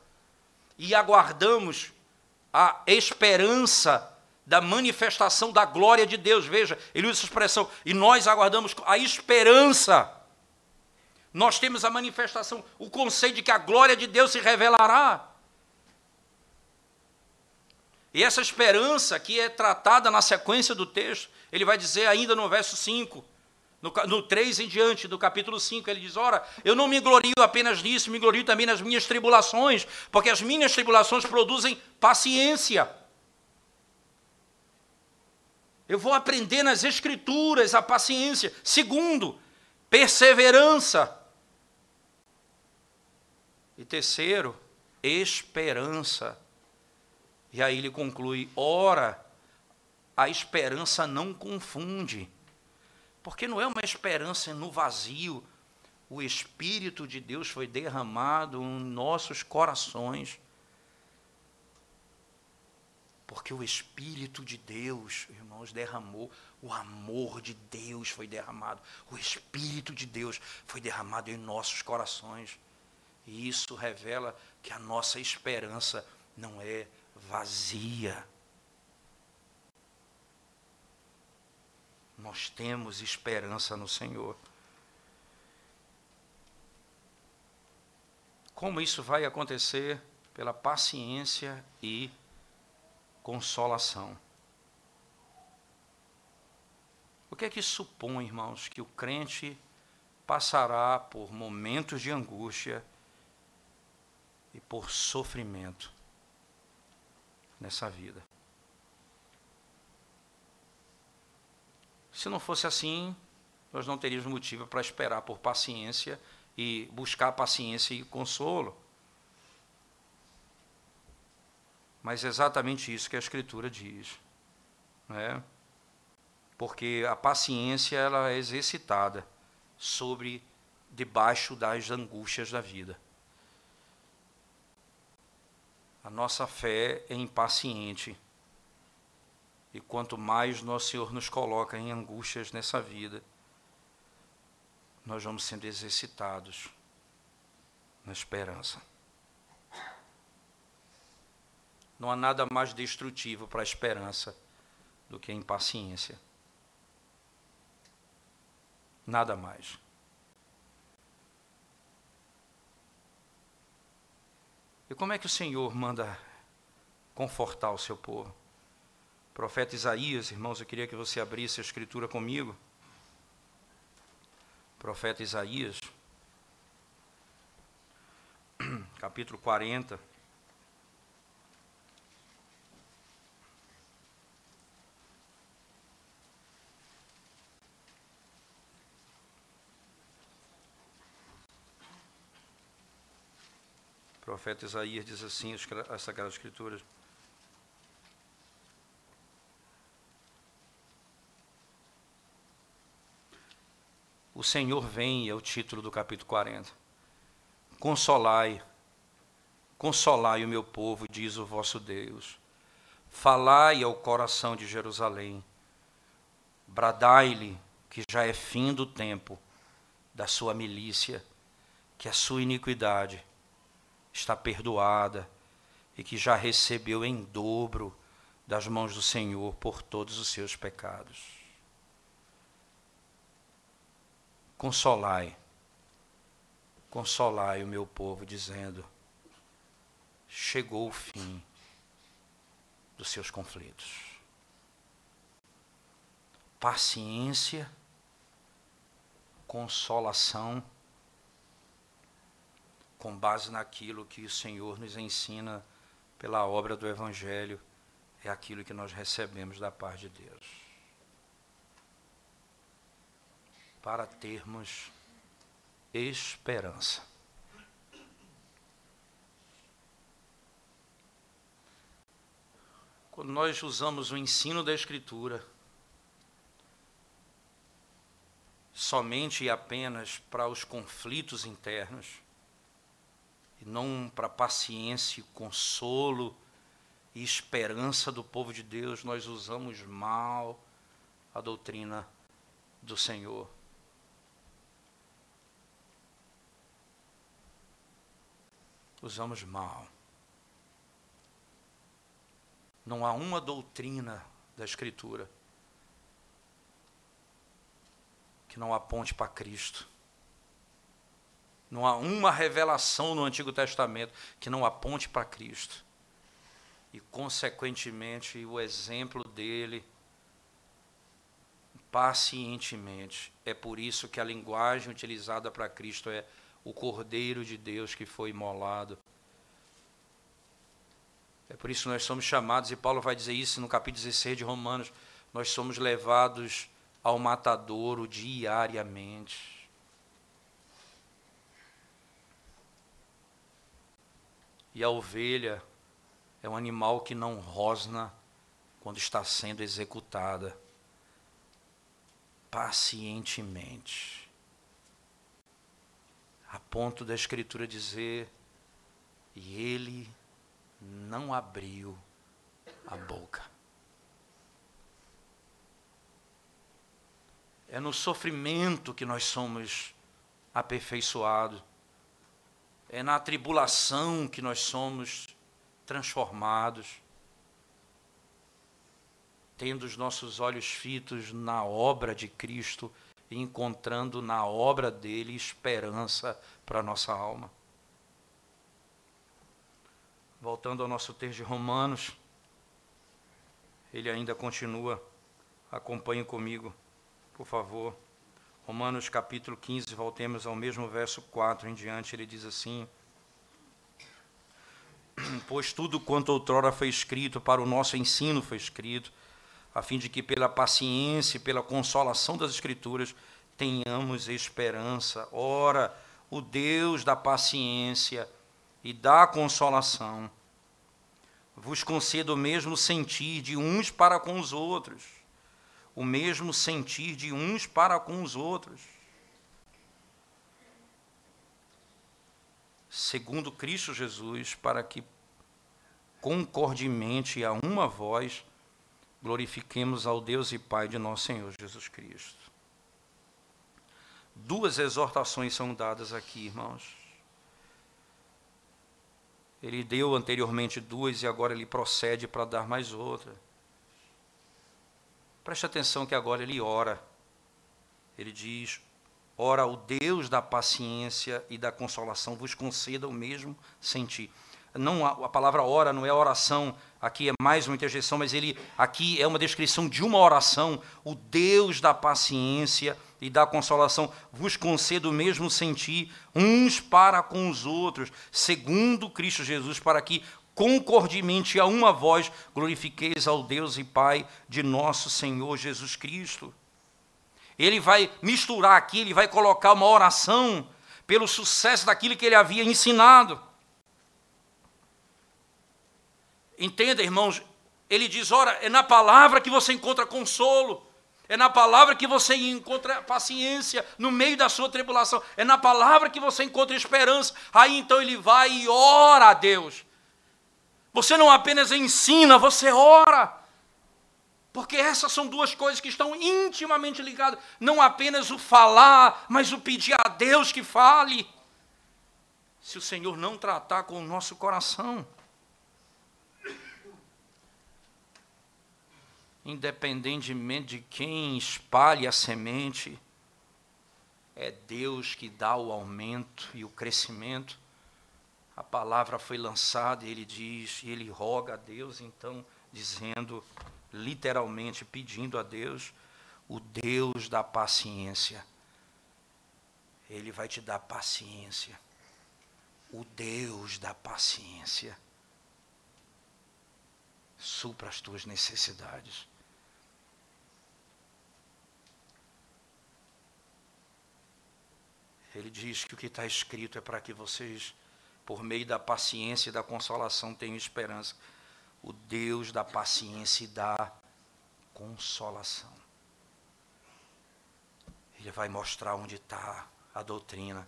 e aguardamos a esperança da manifestação da glória de Deus. Veja, ele usa essa expressão, e nós aguardamos a esperança. Nós temos a manifestação, o conceito de que a glória de Deus se revelará. E essa esperança que é tratada na sequência do texto, ele vai dizer ainda no verso 5: no, no 3 em diante, do capítulo 5, ele diz: Ora, eu não me glorio apenas nisso, me glorio também nas minhas tribulações, porque as minhas tribulações produzem paciência. Eu vou aprender nas Escrituras a paciência. Segundo, perseverança. E terceiro, esperança. E aí ele conclui: ora, a esperança não confunde porque não é uma esperança no vazio. O Espírito de Deus foi derramado em nossos corações. Porque o Espírito de Deus, irmãos, derramou, o amor de Deus foi derramado, o Espírito de Deus foi derramado em nossos corações. E isso revela que a nossa esperança não é vazia. Nós temos esperança no Senhor. Como isso vai acontecer? pela paciência e consolação. O que é que supõe, irmãos? Que o crente passará por momentos de angústia e por sofrimento nessa vida. Se não fosse assim, nós não teríamos motivo para esperar por paciência e buscar paciência e consolo. Mas é exatamente isso que a Escritura diz. Né? Porque a paciência ela é exercitada sobre debaixo das angústias da vida. A nossa fé é impaciente. E quanto mais nosso Senhor nos coloca em angústias nessa vida, nós vamos sendo exercitados na esperança. Não há nada mais destrutivo para a esperança do que a impaciência. Nada mais. E como é que o Senhor manda confortar o seu povo? Profeta Isaías, irmãos, eu queria que você abrisse a escritura comigo. Profeta Isaías, capítulo 40. profeta Isaías diz assim, as Sagradas Escrituras. O Senhor vem, é o título do capítulo 40. Consolai, consolai o meu povo, diz o vosso Deus. Falai ao coração de Jerusalém. Bradai-lhe que já é fim do tempo da sua milícia, que a sua iniquidade está perdoada e que já recebeu em dobro das mãos do Senhor por todos os seus pecados. Consolai, consolai o meu povo, dizendo: chegou o fim dos seus conflitos. Paciência, consolação, com base naquilo que o Senhor nos ensina pela obra do Evangelho, é aquilo que nós recebemos da parte de Deus. Para termos esperança. Quando nós usamos o ensino da Escritura somente e apenas para os conflitos internos, e não para paciência, consolo e esperança do povo de Deus, nós usamos mal a doutrina do Senhor. Usamos mal. Não há uma doutrina da Escritura que não aponte para Cristo. Não há uma revelação no Antigo Testamento que não aponte para Cristo. E, consequentemente, o exemplo dele, pacientemente. É por isso que a linguagem utilizada para Cristo é o Cordeiro de Deus que foi imolado. É por isso que nós somos chamados, e Paulo vai dizer isso no capítulo 16 de Romanos, nós somos levados ao matadouro diariamente. E a ovelha é um animal que não rosna quando está sendo executada pacientemente. A ponto da Escritura dizer: e ele não abriu a boca. É no sofrimento que nós somos aperfeiçoados. É na tribulação que nós somos transformados, tendo os nossos olhos fitos na obra de Cristo encontrando na obra dele esperança para a nossa alma. Voltando ao nosso texto de Romanos, ele ainda continua. Acompanhe comigo, por favor. Romanos capítulo 15, voltemos ao mesmo verso 4 em diante, ele diz assim: Pois tudo quanto outrora foi escrito para o nosso ensino foi escrito, a fim de que pela paciência e pela consolação das Escrituras tenhamos esperança. Ora, o Deus da paciência e da consolação vos conceda o mesmo sentir de uns para com os outros, o mesmo sentir de uns para com os outros. Segundo Cristo Jesus, para que concordemente a uma voz glorifiquemos ao Deus e Pai de nosso Senhor Jesus Cristo. Duas exortações são dadas aqui, irmãos. Ele deu anteriormente duas e agora ele procede para dar mais outra. Preste atenção que agora ele ora. Ele diz: Ora, o Deus da paciência e da consolação vos conceda o mesmo sentir não a, a, palavra ora não é oração, aqui é mais uma interjeição, mas ele aqui é uma descrição de uma oração. O Deus da paciência e da consolação vos conceda o mesmo sentir uns para com os outros, segundo Cristo Jesus, para que concordemente a uma voz glorifiqueis ao Deus e Pai de nosso Senhor Jesus Cristo. Ele vai misturar aqui, ele vai colocar uma oração pelo sucesso daquilo que ele havia ensinado. Entenda, irmãos, ele diz: ora, é na palavra que você encontra consolo. É na palavra que você encontra paciência no meio da sua tribulação. É na palavra que você encontra esperança. Aí então ele vai e ora a Deus. Você não apenas ensina, você ora. Porque essas são duas coisas que estão intimamente ligadas. Não apenas o falar, mas o pedir a Deus que fale. Se o Senhor não tratar com o nosso coração. Independentemente de quem espalhe a semente, é Deus que dá o aumento e o crescimento. A palavra foi lançada e ele diz, e ele roga a Deus, então, dizendo, literalmente pedindo a Deus, o Deus da paciência. Ele vai te dar paciência. O Deus da paciência supra as tuas necessidades. Ele diz que o que está escrito é para que vocês, por meio da paciência e da consolação, tenham esperança. O Deus da paciência e da consolação. Ele vai mostrar onde está a doutrina.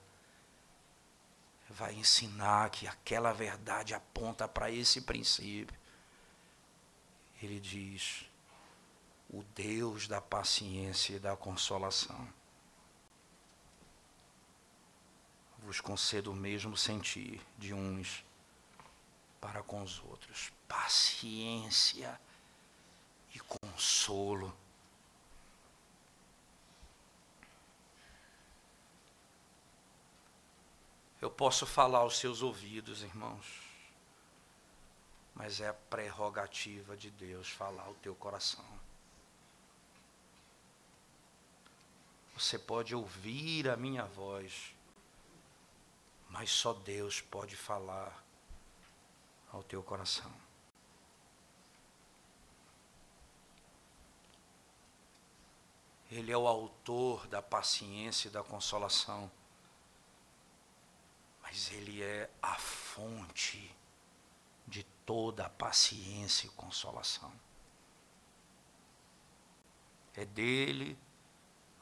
Vai ensinar que aquela verdade aponta para esse princípio. Ele diz: o Deus da paciência e da consolação. Vos concedo o mesmo sentir de uns para com os outros. Paciência e consolo. Eu posso falar aos seus ouvidos, irmãos, mas é a prerrogativa de Deus falar ao teu coração. Você pode ouvir a minha voz, mas só Deus pode falar ao teu coração. Ele é o autor da paciência e da consolação, mas Ele é a fonte de toda a paciência e consolação. É dele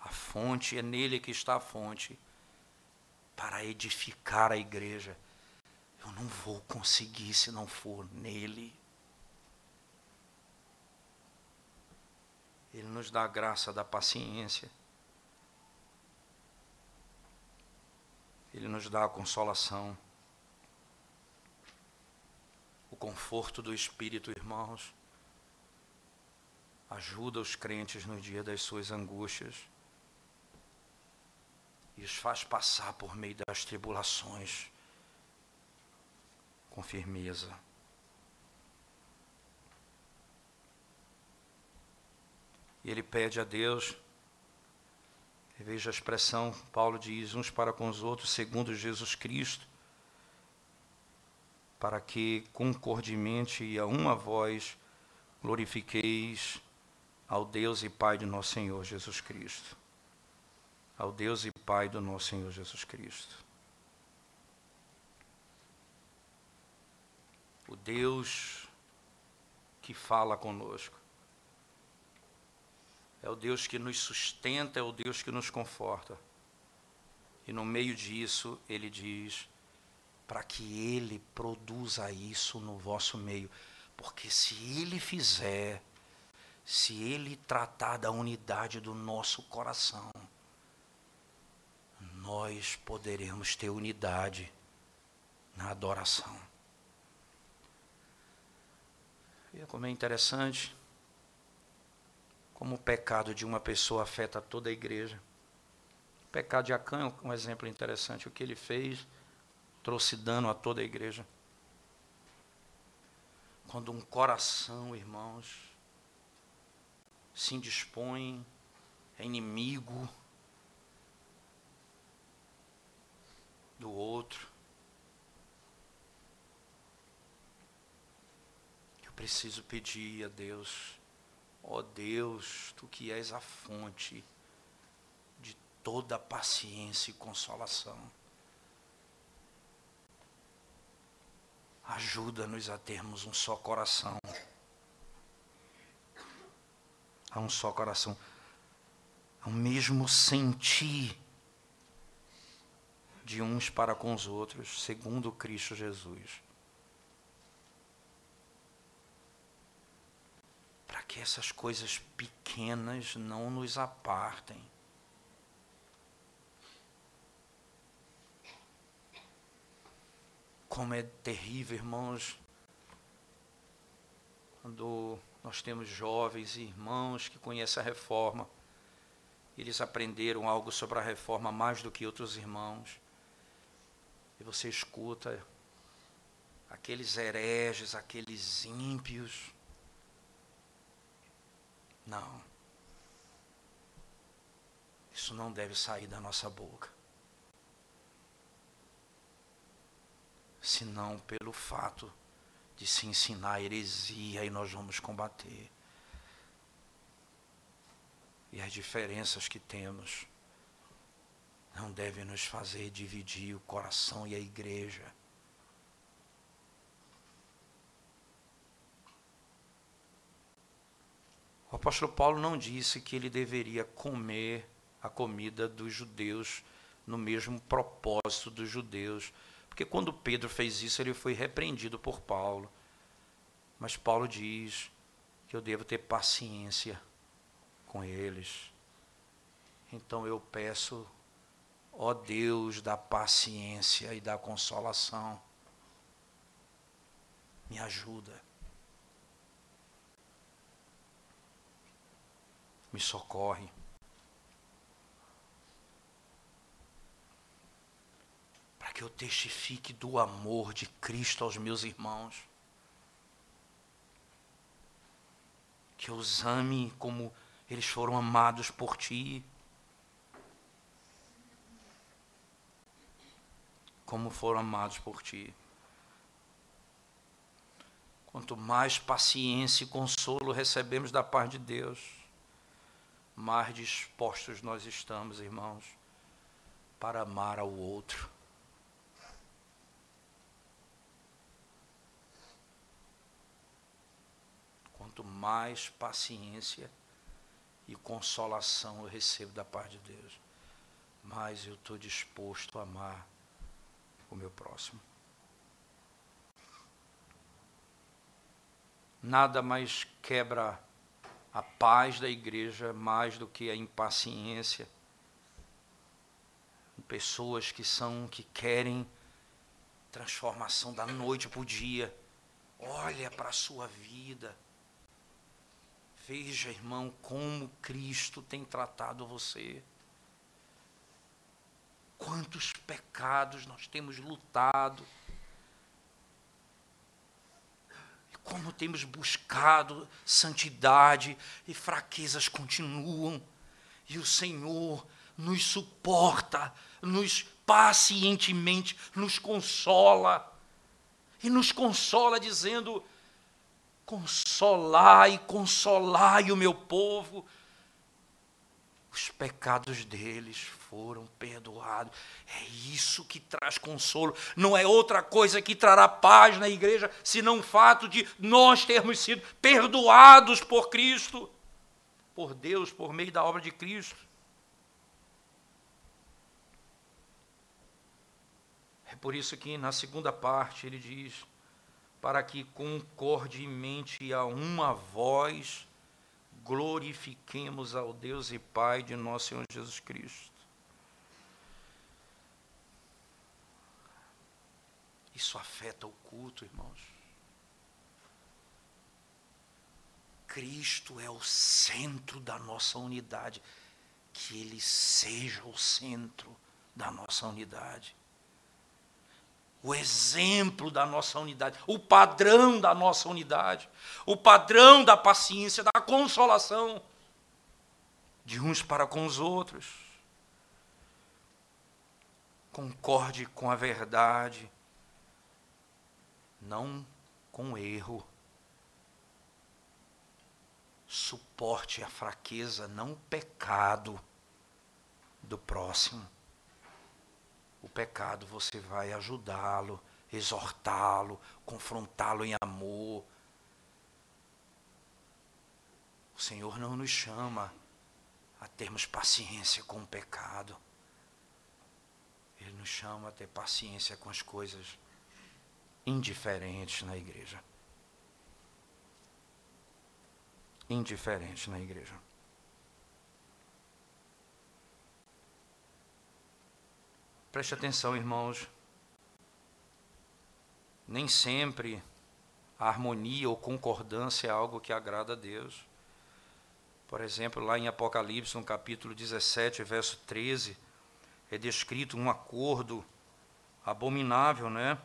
a fonte, é nele que está a fonte para edificar a igreja. Eu não vou conseguir se não for nele. Ele nos dá a graça da paciência. Ele nos dá a consolação, o conforto do Espírito, irmãos. Ajuda os crentes no dia das suas angústias e os faz passar por meio das tribulações com firmeza. E ele pede a Deus, veja a expressão, Paulo diz, uns para com os outros, segundo Jesus Cristo, para que concordemente e a uma voz glorifiqueis ao Deus e Pai de nosso Senhor Jesus Cristo. Ao Deus e Pai do nosso Senhor Jesus Cristo. O Deus que fala conosco. É o Deus que nos sustenta, é o Deus que nos conforta. E no meio disso, ele diz: para que ele produza isso no vosso meio. Porque se ele fizer, se ele tratar da unidade do nosso coração, nós poderemos ter unidade na adoração. E como é interessante, como o pecado de uma pessoa afeta toda a igreja. O pecado de Acã é um exemplo interessante. O que ele fez trouxe dano a toda a igreja. Quando um coração, irmãos, se indispõe, é inimigo do outro, eu preciso pedir a Deus, ó oh Deus, tu que és a fonte de toda paciência e consolação Ajuda-nos a termos um só coração. A um só coração. Ao mesmo sentir de uns para com os outros, segundo Cristo Jesus. Para que essas coisas pequenas não nos apartem Como é terrível, irmãos, quando nós temos jovens e irmãos que conhecem a reforma. Eles aprenderam algo sobre a reforma mais do que outros irmãos. E você escuta aqueles hereges, aqueles ímpios. Não. Isso não deve sair da nossa boca. senão pelo fato de se ensinar heresia e nós vamos combater. E as diferenças que temos não devem nos fazer dividir o coração e a igreja. O apóstolo Paulo não disse que ele deveria comer a comida dos judeus no mesmo propósito dos judeus porque quando Pedro fez isso, ele foi repreendido por Paulo. Mas Paulo diz que eu devo ter paciência com eles. Então eu peço, ó Deus da paciência e da consolação, me ajuda. Me socorre. para que eu testifique do amor de Cristo aos meus irmãos. Que eu os ame como eles foram amados por ti. Como foram amados por ti. Quanto mais paciência e consolo recebemos da parte de Deus, mais dispostos nós estamos, irmãos, para amar ao outro. quanto mais paciência e consolação eu recebo da parte de Deus, mais eu estou disposto a amar o meu próximo. Nada mais quebra a paz da igreja mais do que a impaciência. Pessoas que são, que querem transformação da noite para o dia. Olha para a sua vida Veja, irmão, como Cristo tem tratado você. Quantos pecados nós temos lutado. como temos buscado santidade e fraquezas continuam. E o Senhor nos suporta, nos pacientemente nos consola. E nos consola dizendo: Consolai, consolai o meu povo. Os pecados deles foram perdoados. É isso que traz consolo. Não é outra coisa que trará paz na igreja, senão o fato de nós termos sido perdoados por Cristo, por Deus, por meio da obra de Cristo. É por isso que na segunda parte ele diz: para que concordemente a uma voz glorifiquemos ao Deus e Pai de nosso Senhor Jesus Cristo. Isso afeta o culto, irmãos. Cristo é o centro da nossa unidade. Que Ele seja o centro da nossa unidade o exemplo da nossa unidade, o padrão da nossa unidade, o padrão da paciência, da consolação de uns para com os outros. Concorde com a verdade, não com erro. Suporte a fraqueza, não o pecado do próximo o pecado, você vai ajudá-lo, exortá-lo, confrontá-lo em amor. O Senhor não nos chama a termos paciência com o pecado. Ele nos chama a ter paciência com as coisas indiferentes na igreja. Indiferentes na igreja. Preste atenção, irmãos. Nem sempre a harmonia ou concordância é algo que agrada a Deus. Por exemplo, lá em Apocalipse, no capítulo 17, verso 13, é descrito um acordo abominável, né?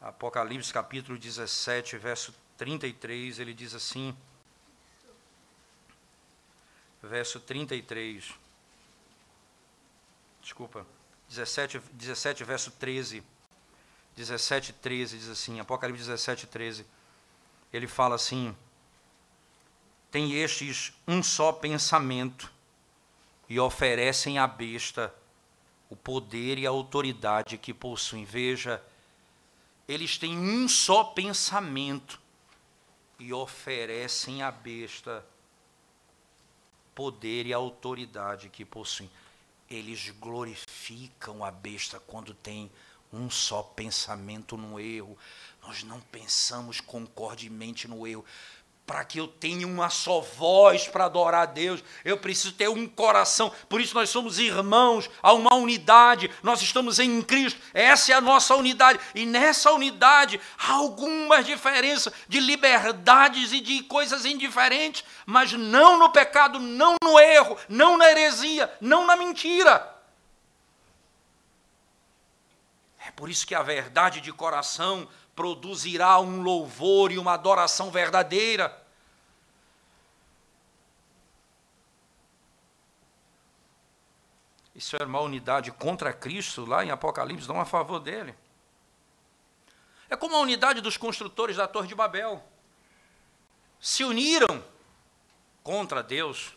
Apocalipse capítulo 17, verso 33, ele diz assim: Verso 33. Desculpa. 17, 17 verso 13. 17, 13 diz assim, Apocalipse 17, 13. Ele fala assim: Tem estes um só pensamento e oferecem à besta o poder e a autoridade que possuem. Veja, eles têm um só pensamento e oferecem à besta poder e autoridade que possuem eles glorificam a besta quando tem um só pensamento no erro. Nós não pensamos concordemente no erro para que eu tenha uma só voz para adorar a Deus, eu preciso ter um coração. Por isso nós somos irmãos, há uma unidade, nós estamos em Cristo. Essa é a nossa unidade. E nessa unidade há algumas diferenças de liberdades e de coisas indiferentes, mas não no pecado, não no erro, não na heresia, não na mentira. É por isso que a verdade de coração produzirá um louvor e uma adoração verdadeira. Isso era uma unidade contra Cristo, lá em Apocalipse, não a favor dele. É como a unidade dos construtores da Torre de Babel. Se uniram contra Deus.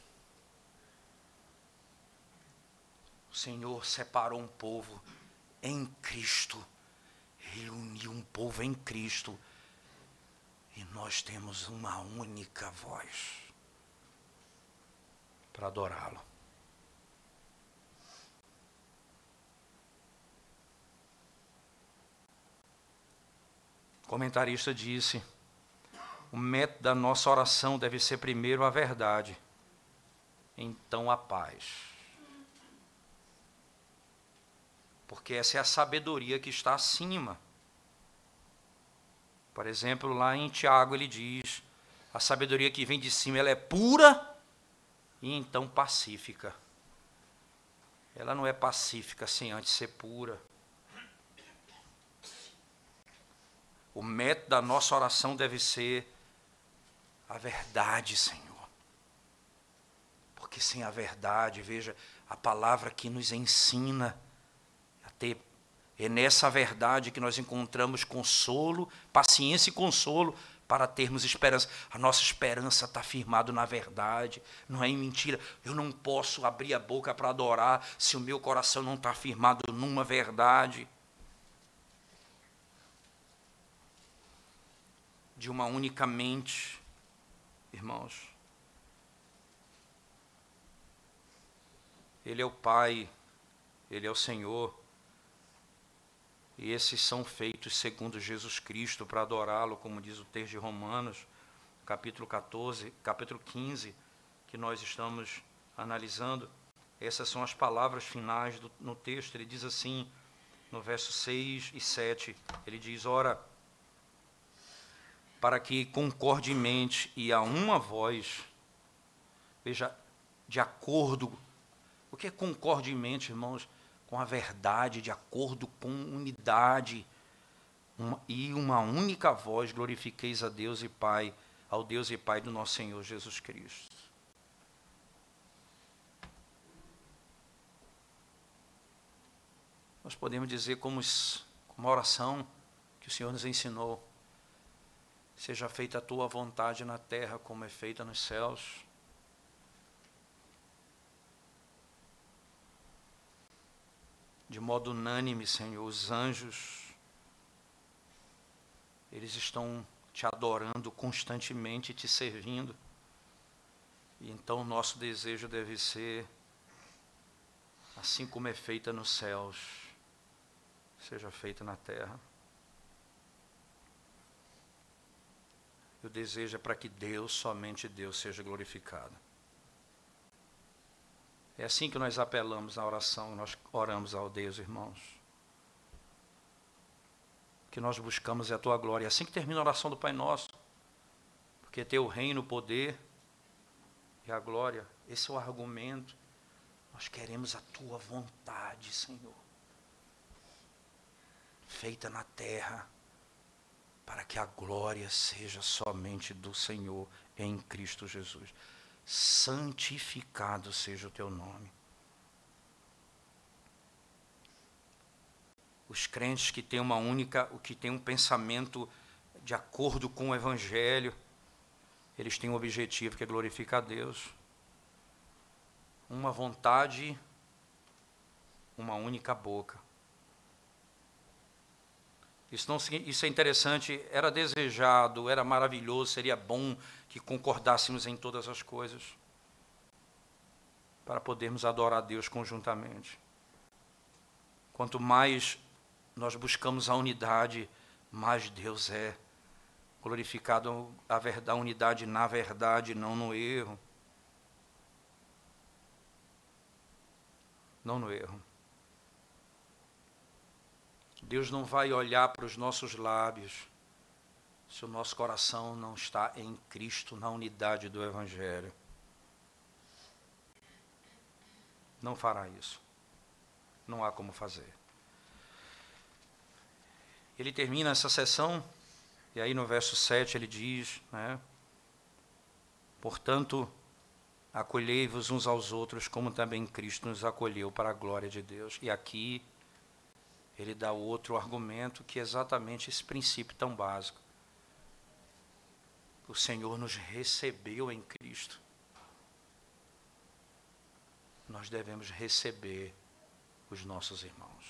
O Senhor separou um povo em Cristo ele uniu um povo em Cristo. E nós temos uma única voz para adorá-lo. O comentarista disse: o método da nossa oração deve ser primeiro a verdade, então a paz. Porque essa é a sabedoria que está acima. Por exemplo, lá em Tiago ele diz: a sabedoria que vem de cima ela é pura e então pacífica. Ela não é pacífica sem antes ser pura. o método da nossa oração deve ser a verdade, Senhor. Porque sem a verdade, veja, a palavra que nos ensina ter é nessa verdade que nós encontramos consolo, paciência e consolo para termos esperança. A nossa esperança está firmada na verdade, não é em mentira. Eu não posso abrir a boca para adorar se o meu coração não está firmado numa verdade. De uma única mente, irmãos. Ele é o Pai, Ele é o Senhor. E esses são feitos segundo Jesus Cristo para adorá-lo, como diz o texto de Romanos, capítulo 14, capítulo 15, que nós estamos analisando. Essas são as palavras finais do, no texto. Ele diz assim, no verso 6 e 7, ele diz: Ora, para que concordemente e a uma voz, veja, de acordo. O que é concordemente, irmãos? Com a verdade, de acordo com unidade, uma, e uma única voz glorifiqueis a Deus e Pai, ao Deus e Pai do nosso Senhor Jesus Cristo. Nós podemos dizer como, como uma oração que o Senhor nos ensinou. Seja feita a tua vontade na terra como é feita nos céus. De modo unânime, Senhor, os anjos, eles estão te adorando constantemente, te servindo. E então o nosso desejo deve ser, assim como é feita nos céus, seja feita na terra. O desejo é para que Deus, somente Deus, seja glorificado. É assim que nós apelamos na oração, nós oramos ao Deus, irmãos. Que nós buscamos é a tua glória. É assim que termina a oração do Pai Nosso. Porque teu reino, o poder e a glória, esse é o argumento. Nós queremos a tua vontade, Senhor. Feita na terra, para que a glória seja somente do Senhor em Cristo Jesus santificado seja o teu nome. Os crentes que têm uma única, o que têm um pensamento de acordo com o evangelho, eles têm um objetivo que é glorificar a Deus. Uma vontade, uma única boca. Isso, não, isso é interessante, era desejado, era maravilhoso, seria bom que concordássemos em todas as coisas, para podermos adorar a Deus conjuntamente. Quanto mais nós buscamos a unidade, mais Deus é glorificado a, verdade, a unidade na verdade, não no erro. Não no erro. Deus não vai olhar para os nossos lábios se o nosso coração não está em Cristo, na unidade do Evangelho. Não fará isso. Não há como fazer. Ele termina essa sessão, e aí no verso 7 ele diz: né, Portanto, acolhei-vos uns aos outros, como também Cristo nos acolheu para a glória de Deus. E aqui ele dá outro argumento que é exatamente esse princípio tão básico. O Senhor nos recebeu em Cristo. Nós devemos receber os nossos irmãos.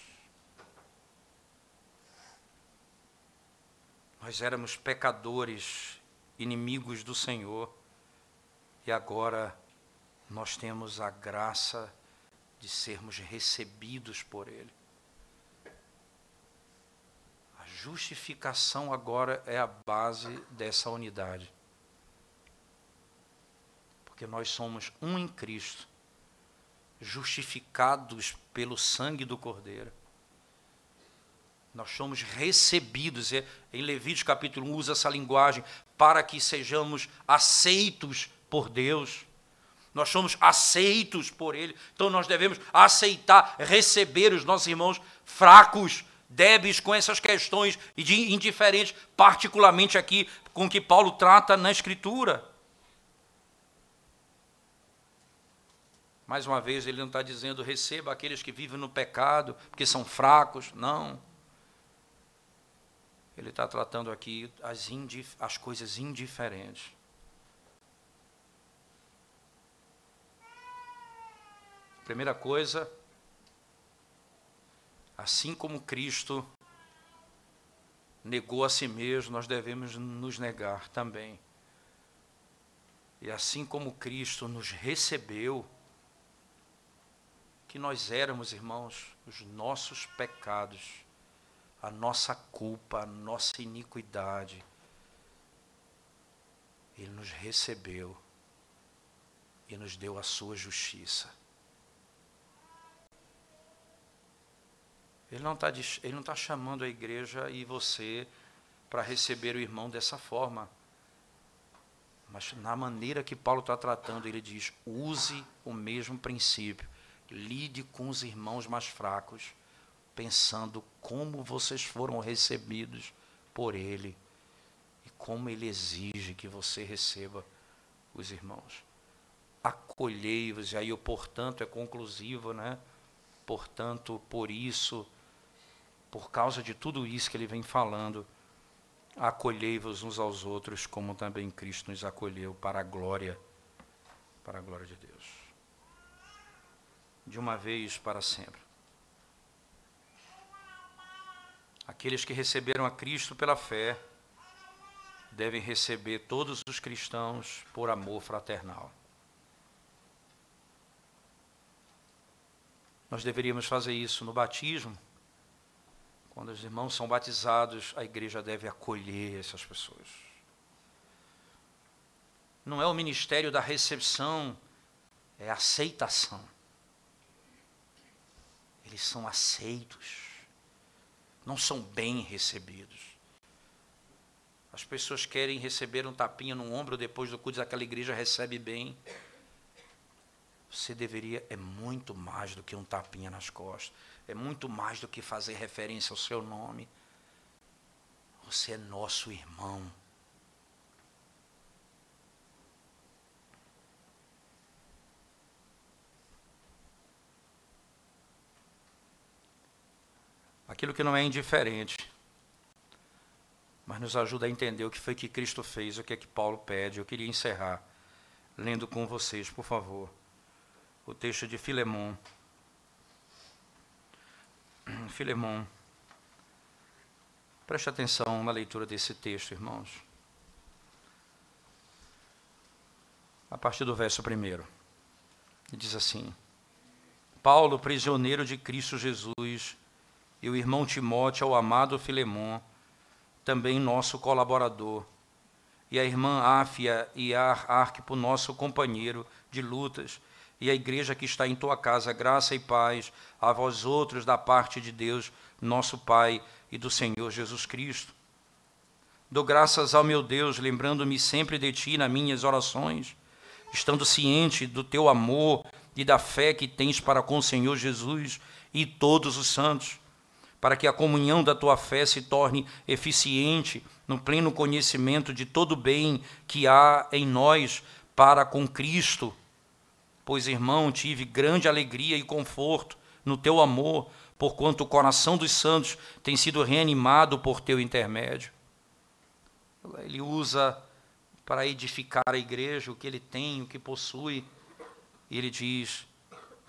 Nós éramos pecadores, inimigos do Senhor, e agora nós temos a graça de sermos recebidos por Ele justificação agora é a base dessa unidade. Porque nós somos um em Cristo, justificados pelo sangue do Cordeiro. Nós somos recebidos, em Levítico capítulo 1 usa essa linguagem, para que sejamos aceitos por Deus. Nós somos aceitos por Ele. Então nós devemos aceitar, receber os nossos irmãos fracos, débeis com essas questões e de indiferentes, particularmente aqui com que Paulo trata na Escritura. Mais uma vez, ele não está dizendo receba aqueles que vivem no pecado, porque são fracos. Não. Ele está tratando aqui as, as coisas indiferentes. Primeira coisa, assim como Cristo negou a si mesmo, nós devemos nos negar também. E assim como Cristo nos recebeu, que nós éramos, irmãos, os nossos pecados, a nossa culpa, a nossa iniquidade, Ele nos recebeu e nos deu a sua justiça. Ele não está tá chamando a igreja e você para receber o irmão dessa forma. Mas na maneira que Paulo está tratando, ele diz: use o mesmo princípio. Lide com os irmãos mais fracos, pensando como vocês foram recebidos por ele e como ele exige que você receba os irmãos. Acolhei-vos, e aí o portanto é conclusivo, né? Portanto, por isso por causa de tudo isso que ele vem falando, acolhei-vos uns aos outros, como também Cristo nos acolheu para a glória, para a glória de Deus. De uma vez para sempre. Aqueles que receberam a Cristo pela fé devem receber todos os cristãos por amor fraternal. Nós deveríamos fazer isso no batismo quando os irmãos são batizados, a igreja deve acolher essas pessoas. Não é o ministério da recepção, é aceitação. Eles são aceitos, não são bem recebidos. As pessoas querem receber um tapinha no ombro depois do culto, aquela igreja recebe bem. Você deveria, é muito mais do que um tapinha nas costas é muito mais do que fazer referência ao seu nome. Você é nosso irmão. Aquilo que não é indiferente, mas nos ajuda a entender o que foi que Cristo fez, o que é que Paulo pede. Eu queria encerrar lendo com vocês, por favor, o texto de Filemão. Filemão. Preste atenção na leitura desse texto, irmãos. A partir do verso primeiro. diz assim: Paulo, prisioneiro de Cristo Jesus, e o irmão Timóteo, ao amado Filemão, também nosso colaborador, e a irmã Áfia e a Arquipo, nosso companheiro de lutas, e a igreja que está em tua casa, graça e paz a vós outros da parte de Deus, nosso Pai e do Senhor Jesus Cristo. Dou graças ao meu Deus, lembrando-me sempre de ti nas minhas orações, estando ciente do teu amor e da fé que tens para com o Senhor Jesus e todos os santos, para que a comunhão da tua fé se torne eficiente no pleno conhecimento de todo o bem que há em nós para com Cristo Pois, irmão, tive grande alegria e conforto no teu amor, porquanto o coração dos santos tem sido reanimado por teu intermédio. Ele usa para edificar a igreja o que ele tem, o que possui. Ele diz: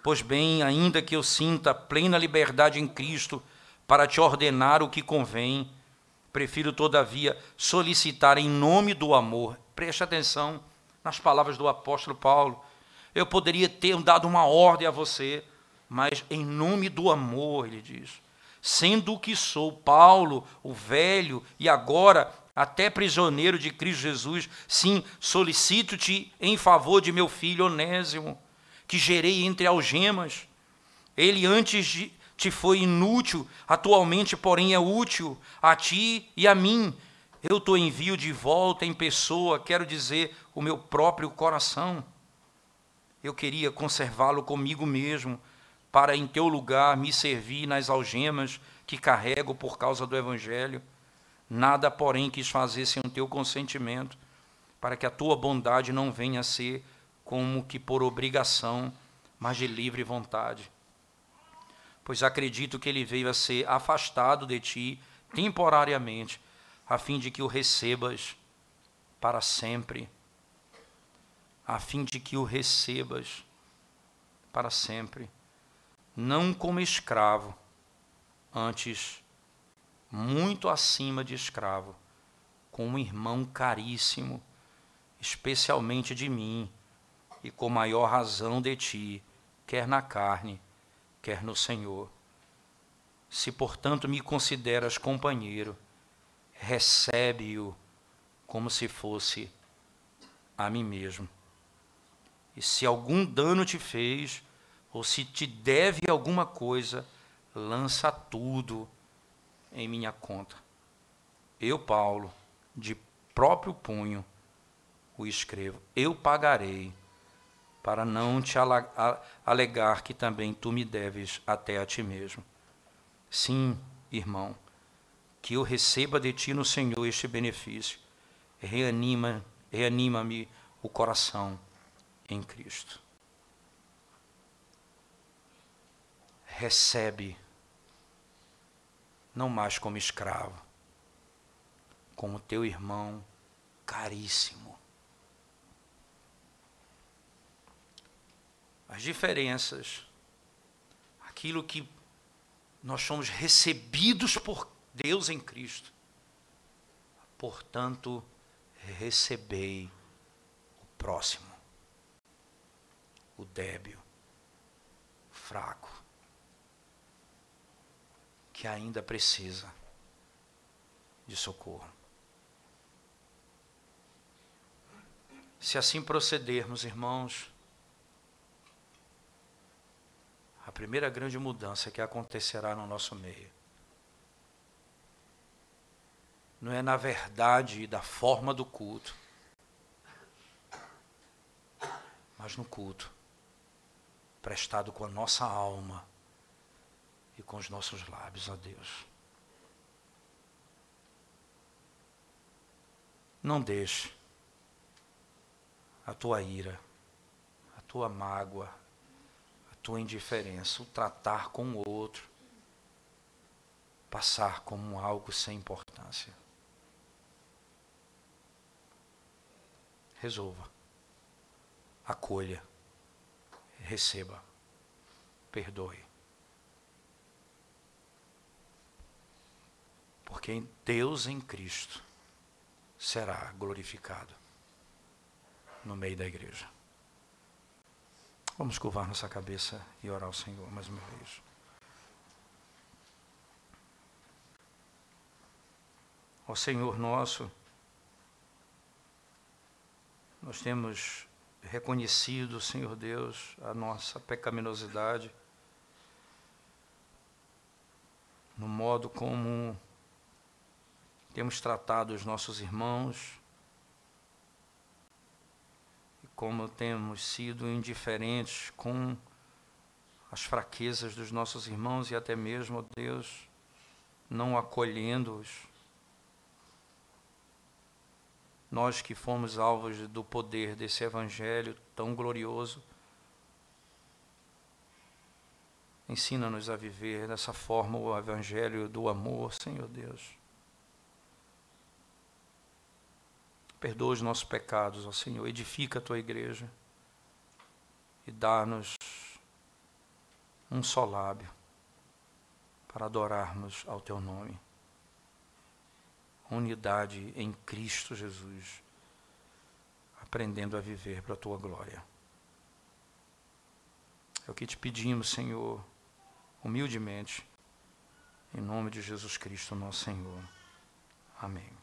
Pois bem, ainda que eu sinta plena liberdade em Cristo para te ordenar o que convém, prefiro, todavia, solicitar em nome do amor. Preste atenção nas palavras do apóstolo Paulo eu poderia ter dado uma ordem a você, mas em nome do amor, ele diz. Sendo que sou Paulo, o velho, e agora até prisioneiro de Cristo Jesus, sim, solicito-te em favor de meu filho Onésimo, que gerei entre algemas. Ele antes de, te foi inútil, atualmente, porém, é útil a ti e a mim. Eu te envio de volta em pessoa, quero dizer, o meu próprio coração eu queria conservá-lo comigo mesmo, para em teu lugar me servir nas algemas que carrego por causa do Evangelho. Nada, porém, quis fazer sem o teu consentimento, para que a tua bondade não venha a ser como que por obrigação, mas de livre vontade. Pois acredito que ele veio a ser afastado de ti temporariamente, a fim de que o recebas para sempre. A fim de que o recebas para sempre não como escravo, antes muito acima de escravo, como irmão caríssimo, especialmente de mim, e com maior razão de ti, quer na carne, quer no Senhor. Se, portanto, me consideras companheiro, recebe-o como se fosse a mim mesmo. E se algum dano te fez, ou se te deve alguma coisa, lança tudo em minha conta. Eu, Paulo, de próprio punho, o escrevo. Eu pagarei, para não te alegar que também tu me deves até a ti mesmo. Sim, irmão, que eu receba de ti no Senhor este benefício. Reanima, reanima-me o coração em Cristo. recebe, não mais como escravo, como teu irmão caríssimo. As diferenças, aquilo que nós somos recebidos por Deus em Cristo. Portanto, recebei o próximo, o débil, o fraco que ainda precisa de socorro. Se assim procedermos, irmãos, a primeira grande mudança que acontecerá no nosso meio não é na verdade da forma do culto, mas no culto prestado com a nossa alma e com os nossos lábios a Deus. Não deixe a tua ira, a tua mágoa, a tua indiferença, o tratar com o outro, passar como algo sem importância. Resolva, acolha, receba, perdoe. Porque Deus em Cristo será glorificado no meio da igreja. Vamos curvar nossa cabeça e orar ao Senhor mais uma vez. Ó Senhor nosso, nós temos reconhecido, Senhor Deus, a nossa pecaminosidade no modo como temos tratado os nossos irmãos e como temos sido indiferentes com as fraquezas dos nossos irmãos e até mesmo, Deus, não acolhendo-os. Nós que fomos alvos do poder desse evangelho tão glorioso, ensina-nos a viver dessa forma o evangelho do amor, Senhor Deus. Perdoa os nossos pecados, ó Senhor. Edifica a tua igreja e dá-nos um só lábio para adorarmos ao teu nome. Unidade em Cristo Jesus, aprendendo a viver para a tua glória. É o que te pedimos, Senhor, humildemente, em nome de Jesus Cristo, nosso Senhor. Amém.